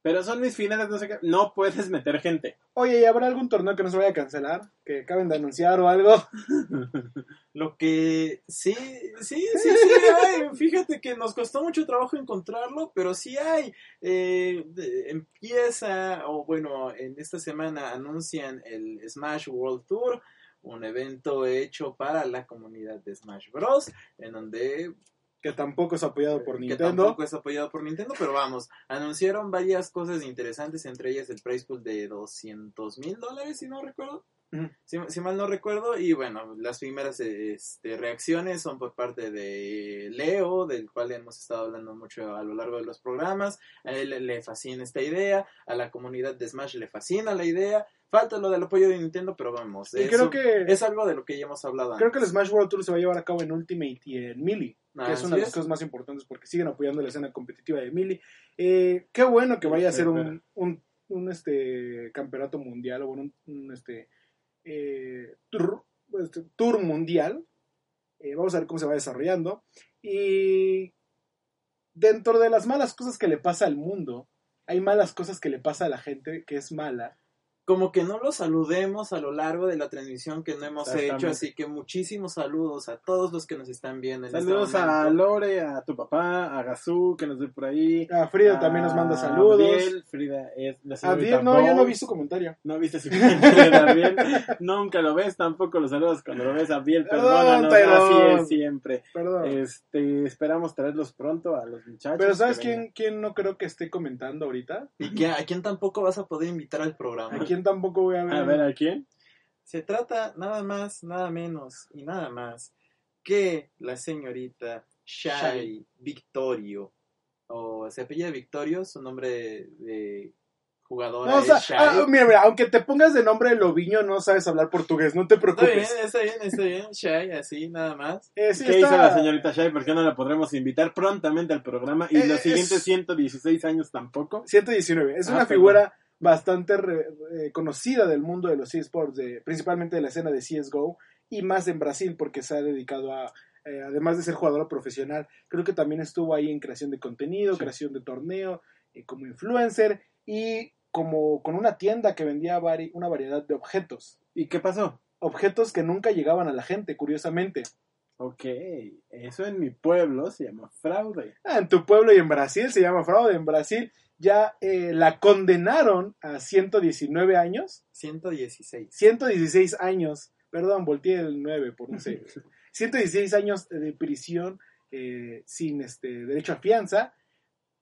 Pero son mis finales, no sé qué, no puedes meter gente. Oye, ¿y habrá algún torneo que no se vaya a cancelar? Que acaben de anunciar o algo. Lo que sí, sí, sí, sí hay. Fíjate que nos costó mucho trabajo encontrarlo, pero sí hay. Eh, de- empieza, o bueno, en esta semana anuncian el Smash World Tour, un evento hecho para la comunidad de Smash Bros. En donde Que tampoco es apoyado por que Nintendo. tampoco es apoyado por Nintendo, pero vamos, anunciaron varias cosas interesantes, entre ellas el price pool de 200 mil dólares, si no recuerdo. Si mal no recuerdo, y bueno, las primeras este, reacciones son por parte de Leo, del cual hemos estado hablando mucho a lo largo de los programas. A él le fascina esta idea, a la comunidad de Smash le fascina la idea. Falta lo del apoyo de Nintendo, pero vamos, Y eso creo que, es algo de lo que ya hemos hablado creo que el. Smash World Tour se va a llevar a cabo en Ultimate y en Melee. que es Así una de las es. cosas más importantes porque siguen apoyando la escena competitiva de Melee. Eh, qué bueno que vaya a ser un, un, un, este campeonato mundial o bueno, un, un, este, eh, tour, este, tour mundial. Eh, vamos a ver cómo se va desarrollando. Y dentro de las malas cosas que le pasa al mundo, hay malas cosas que le pasa a la gente que es mala. Como que no los saludemos a lo largo de la transmisión que no hemos hecho, así que muchísimos saludos a todos los que nos están viendo. En Saludos este a momento. Lore, a tu papá, a Gazú, que nos ve por ahí. A Frida también nos manda a saludos. Abdiel, Frida es la señorita Abdiel, no, yo no Bow. vi su comentario. No viste su comentario. Nunca lo ves, tampoco lo saludas cuando lo ves. Perdón, perdónanos, Tyrone. así es siempre. Perdón. Este, esperamos traerlos pronto a los muchachos. Pero ¿sabes quién, quién no creo que esté comentando ahorita? ¿Y que, a quién tampoco vas a poder invitar al programa? ¿A quién tampoco voy a ver? A ver, ¿a quién? Se trata nada más, nada menos y nada más que la señorita Shai Victorio. O se apellida Victorio, su nombre de, jugadora No, o sea, es Shai. ah, mira, mira, aunque te pongas de nombre Loviño, no sabes hablar portugués, no te Está bien, preocupes. está bien, está bien. Shai, así, nada más. Eh, sí, ¿Qué está- hizo la señorita Shai? ¿Por qué no la podremos invitar prontamente al programa? Y Eh, los es- siguientes 116 años tampoco. 119. Es Ah, una perdón. figura bastante re- eh, conocida del mundo de los eSports, de, principalmente de la escena de CSGO y más en Brasil porque se ha dedicado a, eh, además de ser jugadora profesional, creo que también estuvo ahí en creación de contenido, Sí. creación de torneo, eh, como influencer y como con una tienda que vendía vari- una variedad de objetos. ¿Y qué pasó? Objetos que nunca llegaban a la gente, curiosamente. Ok, eso en mi pueblo se llama fraude. Ah, en tu pueblo y en Brasil se llama fraude. En Brasil ya eh, la condenaron a 119 años. 116. 116 años. Perdón, volteé el 9 por un 6. 116 años de prisión eh, sin este derecho a fianza.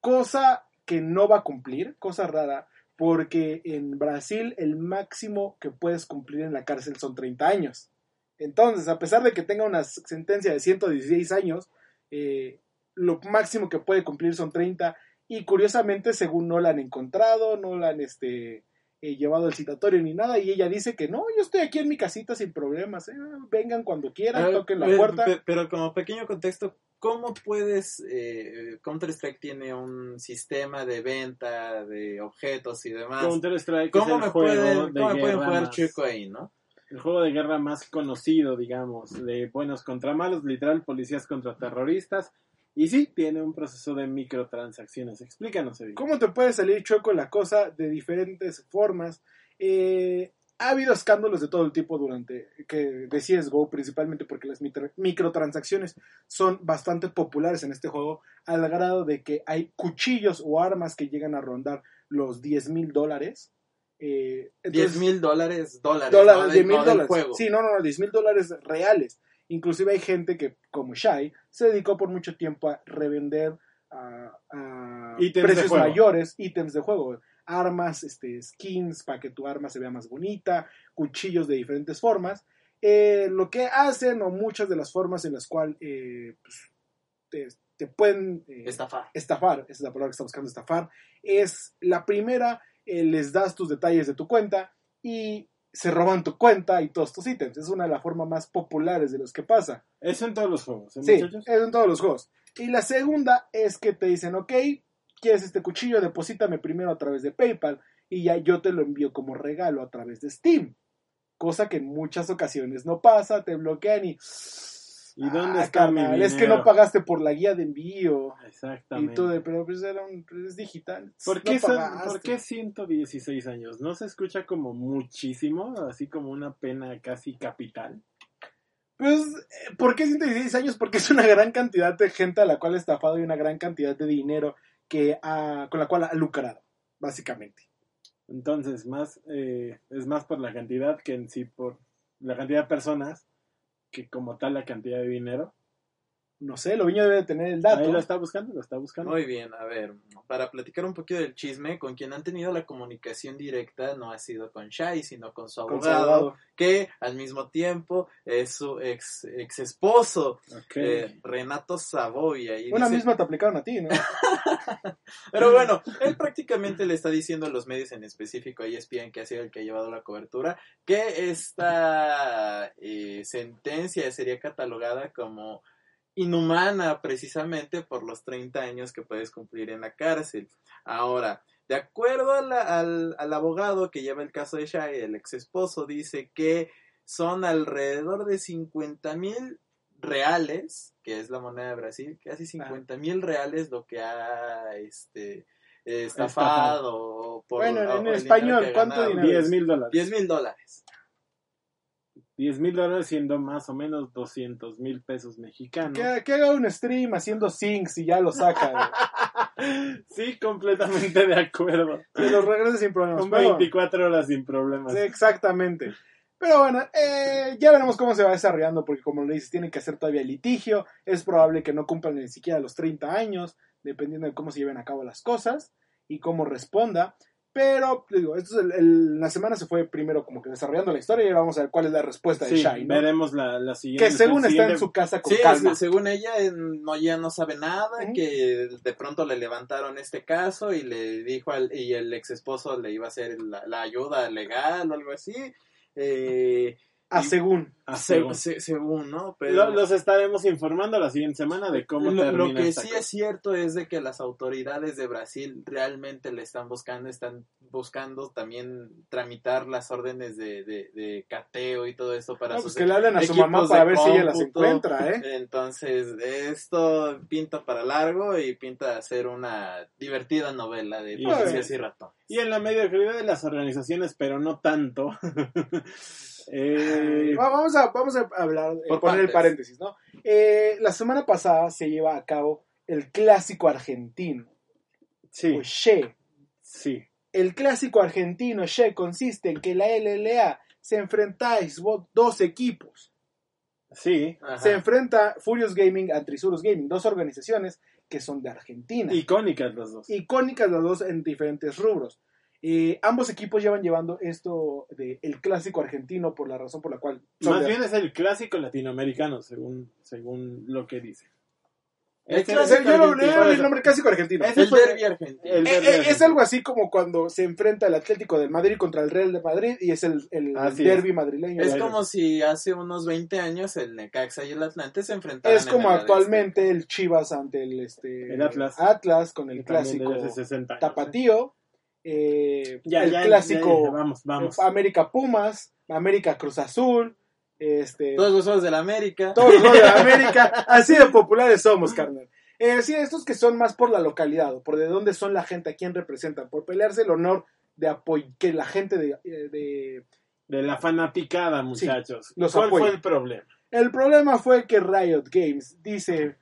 Cosa que no va a cumplir, cosa rara, porque en Brasil el máximo que puedes cumplir en la cárcel son 30 años. Entonces, a pesar de que tenga una sentencia de 116 años, eh, lo máximo que puede cumplir son 30 y curiosamente, según no la han encontrado, no la han este, eh, llevado al citatorio ni nada, y ella dice que no, yo estoy aquí en mi casita sin problemas, ¿eh? vengan cuando quieran, Ah, toquen la puerta. pe- Pero como pequeño contexto, ¿cómo puedes... eh, Counter-Strike tiene un sistema de venta de objetos y demás. Counter-Strike es ¿Cómo el me juego pueden, de cómo me pueden guerra jugar más- chico ahí, no? el juego de guerra más conocido, digamos, de buenos contra malos, literal, policías contra terroristas. Y sí, tiene un proceso de microtransacciones. Explícanos. ¿Cómo te puede salir choco la cosa de diferentes formas? Eh, ha habido escándalos de todo el tipo durante que de CSGO, principalmente porque las microtransacciones son bastante populares en este juego, al grado de que hay cuchillos o armas que llegan a rondar los 10 mil dólares. Eh, 10 entonces- mil dólares, dólares, dólares, no, de- 10 mil no dólares. juego. Sí, no, no, no, 10 mil dólares reales. Inclusive hay gente que, como Shai, se dedicó por mucho tiempo a revender a, precios mayores, ítems de juego, armas, este, skins para que tu arma se vea más bonita, cuchillos de diferentes formas. Eh, lo que hacen, o muchas de las formas en las cuales eh, pues, te, te pueden eh, Estafar. estafar, esa es la palabra que está buscando estafar, es la primera, eh, les das tus detalles de tu cuenta y se roban tu cuenta y todos tus ítems. Es una de las formas más populares de los que pasa. Eso en todos los juegos, ¿eh, Sí, muchachos? es en todos los juegos. Y la segunda es que te dicen, ok, quieres este cuchillo, deposítame primero a través de PayPal y ya yo te lo envío como regalo a través de Steam. Cosa que en muchas ocasiones no pasa, te bloquean y... ¿Y dónde "Ah, está mi carnal, Es que dinero?" no pagaste por la guía de envío. Exactamente. Y pero pues era un, es digital. ¿Por no qué, son- pagaste". ¿Por qué 116 años? ¿No se escucha como muchísimo? Así como una pena casi capital. Pues, eh, ¿por qué 116 años? Porque es una gran cantidad de gente a la cual ha estafado y una gran cantidad de dinero que ha- con la cual ha lucrado, básicamente. Entonces, más eh, es más por la cantidad que en sí por la cantidad de personas que como tal la cantidad de dinero. No sé, Loviño debe de tener el dato. Ahí lo está buscando, lo está buscando. Muy bien, a ver, para platicar un poquito del chisme, con quien han tenido la comunicación directa no ha sido con Shai, sino con su Con su abogado, abogado. que al mismo tiempo es su ex, ex esposo, eh, Renato Savoia. Y Una dice- misma te aplicaron a ti, ¿no? Pero bueno, él prácticamente le está diciendo a los medios, en específico a ESPN, que ha sido el que ha llevado la cobertura, que esta eh, sentencia sería catalogada como inhumana precisamente por los 30 años que puedes cumplir en la cárcel. Ahora, de acuerdo a la- al, al abogado que lleva el caso de Shai, el ex esposo, dice que son alrededor de 50 mil reales, que es la moneda de Brasil, casi 50 mil reales lo que ha este, estafado. Por, Bueno, en español, ¿cuánto ganado. dinero? 10 mil dólares. 10 mil dólares. 10 mil dólares siendo más o menos 200 mil pesos mexicanos. Que, que haga un stream haciendo syncs y ya lo saca. Sí, completamente de acuerdo. Que los regrese sin problemas. Con Pero- 24 horas sin problemas. Sí, exactamente. Pero bueno, eh, ya veremos cómo se va desarrollando, porque como le dices, tienen que hacer todavía litigio. Es probable que no cumplan ni siquiera los 30 años, dependiendo de cómo se lleven a cabo las cosas y cómo responda. Pero, digo, esto es el- el- la semana se fue primero como que desarrollando la historia y ahora vamos a ver cuál es la respuesta de Sí, Shai, ¿no? veremos la, la siguiente. Que según está en su casa con Sí, calma. se- según ella, eh, no, ya no sabe nada, que de pronto le levantaron este caso y le dijo al, y el ex esposo le iba a hacer la, la ayuda legal o algo así. Eh, A según. Se- según. se- según, ¿no? Pero Lo- los estaremos informando la siguiente semana de cómo lo, termina lo que esta sí cosa. es cierto es de que las autoridades de Brasil realmente le están buscando, están buscando también tramitar las órdenes de, de, de cateo y todo esto para No, sus pues que le hablen a su mamá para ver si ella las encuentra, ¿eh? Entonces, esto pinta para largo y pinta a ser una divertida novela de Y- policías y ratón. Y en la mediocridad de las organizaciones, pero no tanto. eh, Va- Vamos a, vamos a hablar, eh, Por poner el paréntesis, ¿no? Eh, la semana pasada se lleva a cabo el clásico argentino, sí, o Che. sí. El clásico argentino Che consiste en que la LLA se enfrentáis vos dos equipos. Sí, Ajá. Se enfrenta Furious Gaming a Trisurus Gaming, dos organizaciones que son de Argentina. icónicas las dos. icónicas las dos en diferentes rubros. Eh, ambos equipos llevan llevando esto de el clásico argentino por la razón por la cual... Más de- bien es el clásico latinoamericano, según, según lo que dice. El O sea, clásico yo lo argentino, doy el eso. nombre clásico argentino. Ese El fue- derbi argentino. el Eh, derbi eh, es algo así como cuando se enfrenta el Atlético de Madrid contra el Real de Madrid y es el, el Así madrileño. Es como si hace unos 20 años el Necaxa y el Atlante se enfrentaran. Es como en el actualmente el Chivas ante el este El Atlas. Atlas con el clásico desde hace 60 años, tapatío, eh, Ya, el ya, clásico ya, ya, vamos, vamos. América Pumas, América Cruz Azul, este Todos los juegos del América. todos los de América, así de populares somos, carnal. Eh, sí, estos que son más por la localidad, o por de dónde son la gente, a quién representan, por pelearse el honor de apoyar, que la gente de, eh, de... De la fanaticada, muchachos. los ¿Cuál apoyo. fue el problema? El problema fue que Riot Games dice,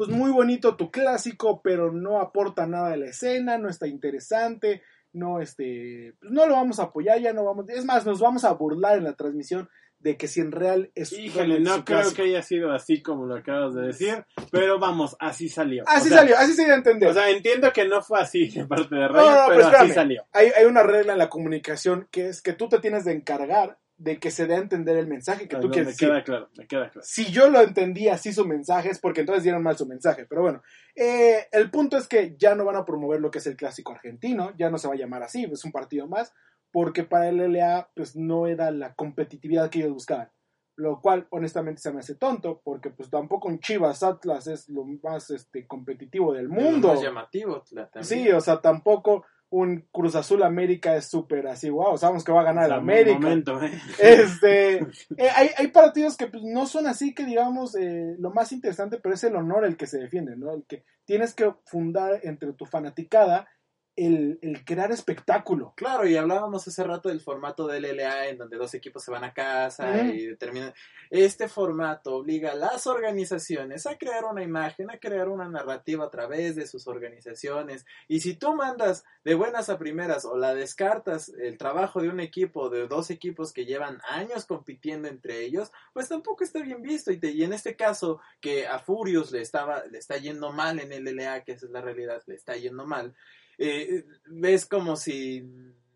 pues muy bonito tu clásico, pero no aporta nada a la escena, no está interesante, no este, pues no lo vamos a apoyar, ya no vamos, es más, nos vamos a burlar en la transmisión de que si en real es Híjole, no creo clásico. que haya sido así como lo acabas de decir, pero vamos, así salió. Así O sea, salió, así se dio a entender. O sea, entiendo que no fue así de parte de No, pero pero así salió. hay, hay una regla en la comunicación que es que tú te tienes de encargar de que se dé a entender el mensaje que tú Perdón, quieres me decir. queda claro, me queda claro. Si yo lo entendí así su mensaje es porque entonces dieron mal su mensaje. Pero bueno, eh, el punto es que ya no van a promover lo que es el clásico argentino, ya no se va a llamar así, es un partido más, porque para el LA pues no era la competitividad que ellos buscaban. Lo cual honestamente se me hace tonto, porque pues tampoco un Chivas Atlas es lo más este, competitivo del mundo. más llamativo. la- también. Sí, o sea, tampoco un Cruz Azul América es súper así, wow, sabemos que va a ganar el América. Momento, ¿eh? Este, eh, hay, hay partidos que pues, no son así que digamos eh, lo más interesante, pero es el honor el que se defiende, ¿no? El que tienes que fundar entre tu fanaticada el, el crear espectáculo. Claro, y hablábamos hace rato del formato del LA en donde dos equipos se van a casa y determinan. Este formato obliga a las organizaciones a crear una imagen, a crear una narrativa a través de sus organizaciones. Y si tú mandas de buenas a primeras o la descartas el trabajo de un equipo, de dos equipos que llevan años compitiendo entre ellos, pues tampoco está bien visto. Y, te- y en este caso, que a Furious le, estaba, le está yendo mal en el LA, que esa es la realidad, le está yendo mal eh, ves como si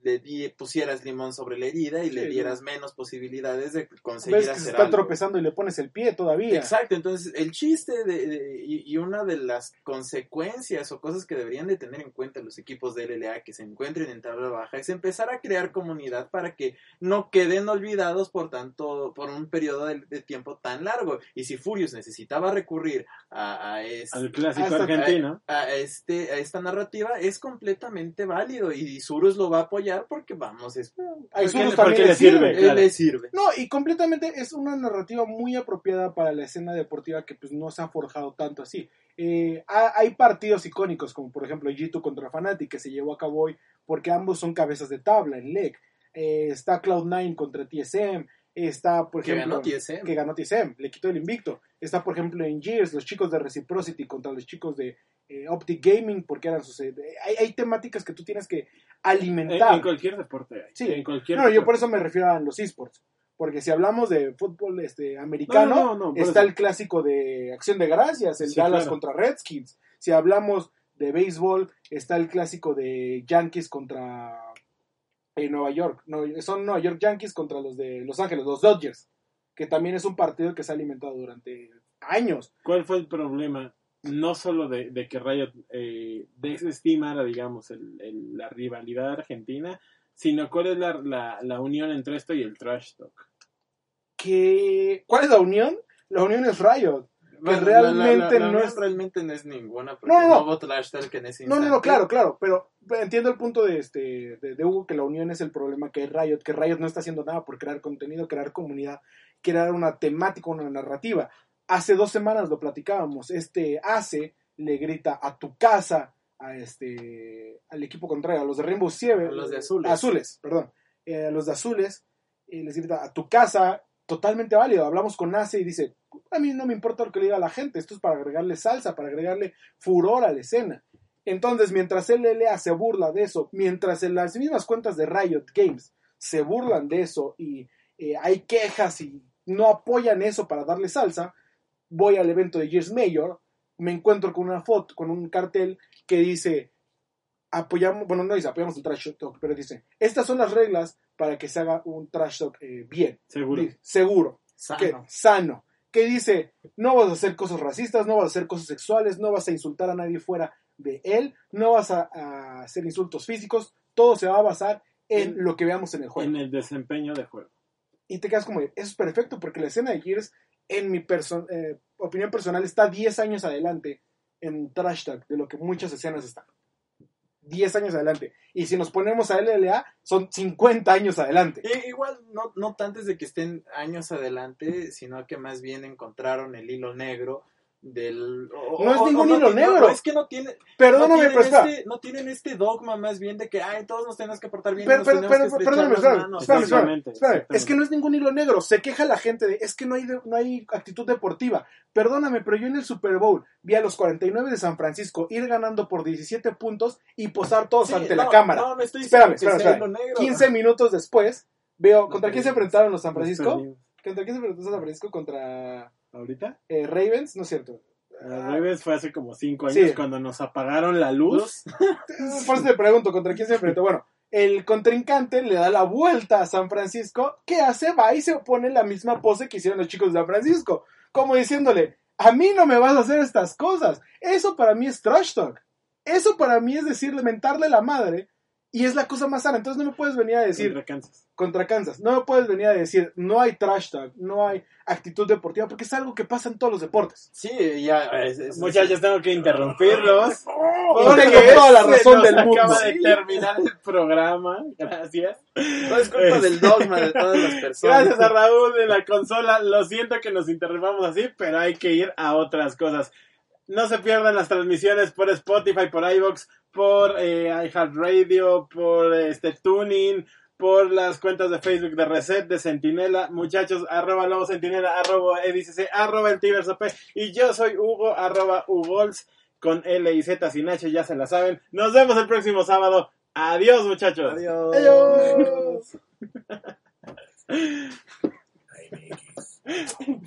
le di- pusieras limón sobre la herida y le Sí, dieras menos posibilidades de conseguir Ves que se hacer está algo. tropezando y le pones el pie todavía. Exacto, entonces el chiste de, de- y, y una de las consecuencias o cosas que deberían de tener en cuenta los equipos de LLA que se encuentren en tabla baja es empezar a crear comunidad para que no queden olvidados por tanto por un periodo de, de tiempo tan largo y si Furious necesitaba recurrir a, a este, Al clásico Hasta- argentino. a, este, a esta narrativa es completamente válido y Surus lo va a apoyar porque vamos, es, A Isurus porque también le le sirve, sirve. él claro. le sirve. No, y completamente es una narrativa muy apropiada para la escena deportiva que pues no se ha forjado tanto así. Eh, ha- hay partidos icónicos como por ejemplo G2 contra Fnatic que se llevó a cabo hoy porque ambos son cabezas de tabla en LEC. Eh, está Cloud9 contra TSM. Está, por Que ejemplo, ganó TSM. que ganó TSM, le quitó el invicto. Está, por ejemplo, en Gears, los chicos de Reciprocity contra los chicos de eh, Optic Gaming, porque eran sus... eh, hay, hay temáticas que tú tienes que En, alimentar. en cualquier deporte hay. Sí. En cualquier No, yo por eso me refiero a los esports. Porque si hablamos de fútbol este, americano, No, no, no, por está eso. el clásico de Acción de Gracias, el Sí, Dallas claro. contra Redskins. Si hablamos de béisbol, está el clásico de Yankees contra eh, Nueva York. No, son Nueva York Yankees contra los de Los Ángeles, los Dodgers. Que también es un partido que se ha alimentado durante años. ¿Cuál fue el problema? No solo de, de que Riot eh, desestimara, digamos, el- el- la rivalidad argentina, sino cuál es la, la, la unión entre esto y el trash talk. Que, ¿Cuál es la unión? La unión es Riot. La- realmente la- la- la no es- realmente no es ninguna porque No, no, no. talk en ese No, no, no, claro, claro, pero entiendo el punto de este de, de Hugo que la unión es el problema que hay Riot, que Riot no está haciendo nada por crear contenido, crear comunidad, crear una temática, una narrativa. Hace dos semanas lo platicábamos, este Ace le grita a tu casa a este al equipo contrario, a los de Rainbow Seven, A los de azules. azules, perdón, eh, a los de azules y les grita a tu casa, totalmente válido. Hablamos con Ace y dice, a mí no me importa lo que le diga la gente, esto es para agregarle salsa, para agregarle furor a la escena. Entonces, mientras LLA se burla de eso, mientras en las mismas cuentas de Riot Games se burlan de eso y eh, hay quejas y no apoyan eso para darle salsa, voy al evento de Gears Mayor, me encuentro con una foto, con un cartel que dice apoyamos, bueno, no dice apoyamos el trash talk, pero dice, estas son las reglas para que se haga un trash talk eh, bien, Seguro. Dice, seguro, que, Sano. sano, que dice, no vas a hacer cosas racistas, no vas a hacer cosas sexuales, no vas a insultar a nadie fuera de él, no vas a, a hacer insultos físicos, todo se va a basar en En- lo que veamos en el juego. En el desempeño de juego. Y te quedas como, eso es perfecto, porque la escena de Gears, en mi perso- eh, opinión personal, está 10 años adelante en Trash Talk de lo que muchas escenas están. 10 años adelante. Y si nos ponemos a LLA, son 50 años adelante. I- Igual, no, no tanto de que estén años adelante, sino que más bien encontraron el hilo negro del... No es ningún no hilo negro. no, es que no tiene... Perdóname, no, tienen este, no tienen este dogma más bien de que, ay, todos nos tenemos que portar bien. Pero, nos pero, tenemos pero, que estrechar perdóname, espérame, manos. espérame, espérame. Es que no es ningún hilo negro. Se queja la gente de, es que no hay, no hay actitud deportiva. Perdóname, pero yo en el Super Bowl vi a los 49 de San Francisco ir ganando por 17 puntos y posar todos Sí, ante no, la cámara. No, no estoy Espérame, diciendo que espérame, espérame. hilo negro. 15 minutos después, veo, ¿contra quién se enfrentaron los San Nos Francisco? ¿Contra quién se enfrentó San Francisco? Contra ¿Ahorita? eh, Ravens, no es cierto. Ravens fue hace como cinco años Sí. cuando nos apagaron la luz. Por eso te pregunto, ¿contra quién se enfrentó? Bueno, el contrincante le da la vuelta a San Francisco. ¿Qué hace? Va y se pone en la misma pose que hicieron los chicos de San Francisco. Como diciéndole, a mí no me vas a hacer estas cosas. Eso para mí es trash talk. Eso para mí es decirle, mentarle la madre. Y es la cosa más sana. Entonces no me puedes venir a decir, Contra Kansas. contra Kansas. No me puedes venir a decir, no hay trash talk, no hay actitud deportiva, porque es algo que pasa en todos los deportes. Sí, ya. es- es- Muchachos, tengo que interrumpirlos. Y tengo toda la razón del mundo. acaba de terminar el programa. Gracias. No es culpa del dogma de todas las personas. Gracias a Raúl de la consola. Lo siento que nos interrumpamos así, pero hay que ir a otras cosas. No se pierdan las transmisiones por Spotify, por iVoox, por eh, iHeartRadio, por este Tuning, por las cuentas de Facebook de Reset, de Sentinela. Muchachos, arroba Lobo Sentinela, arroba EDCC, arroba el Tibersop. Y yo soy Hugo, arroba Ugols, con L y Z sin H, ya se la saben. Nos vemos el próximo sábado. Adiós, muchachos. Adiós. Adiós.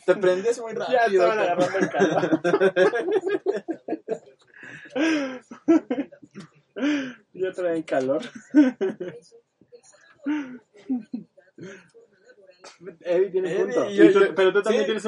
Te prendes muy rápido. Ya estaban agarrando el calor. ya traen calor. Eddie tiene Eddie, punto. yo- yo- pero tú también sí. tienes un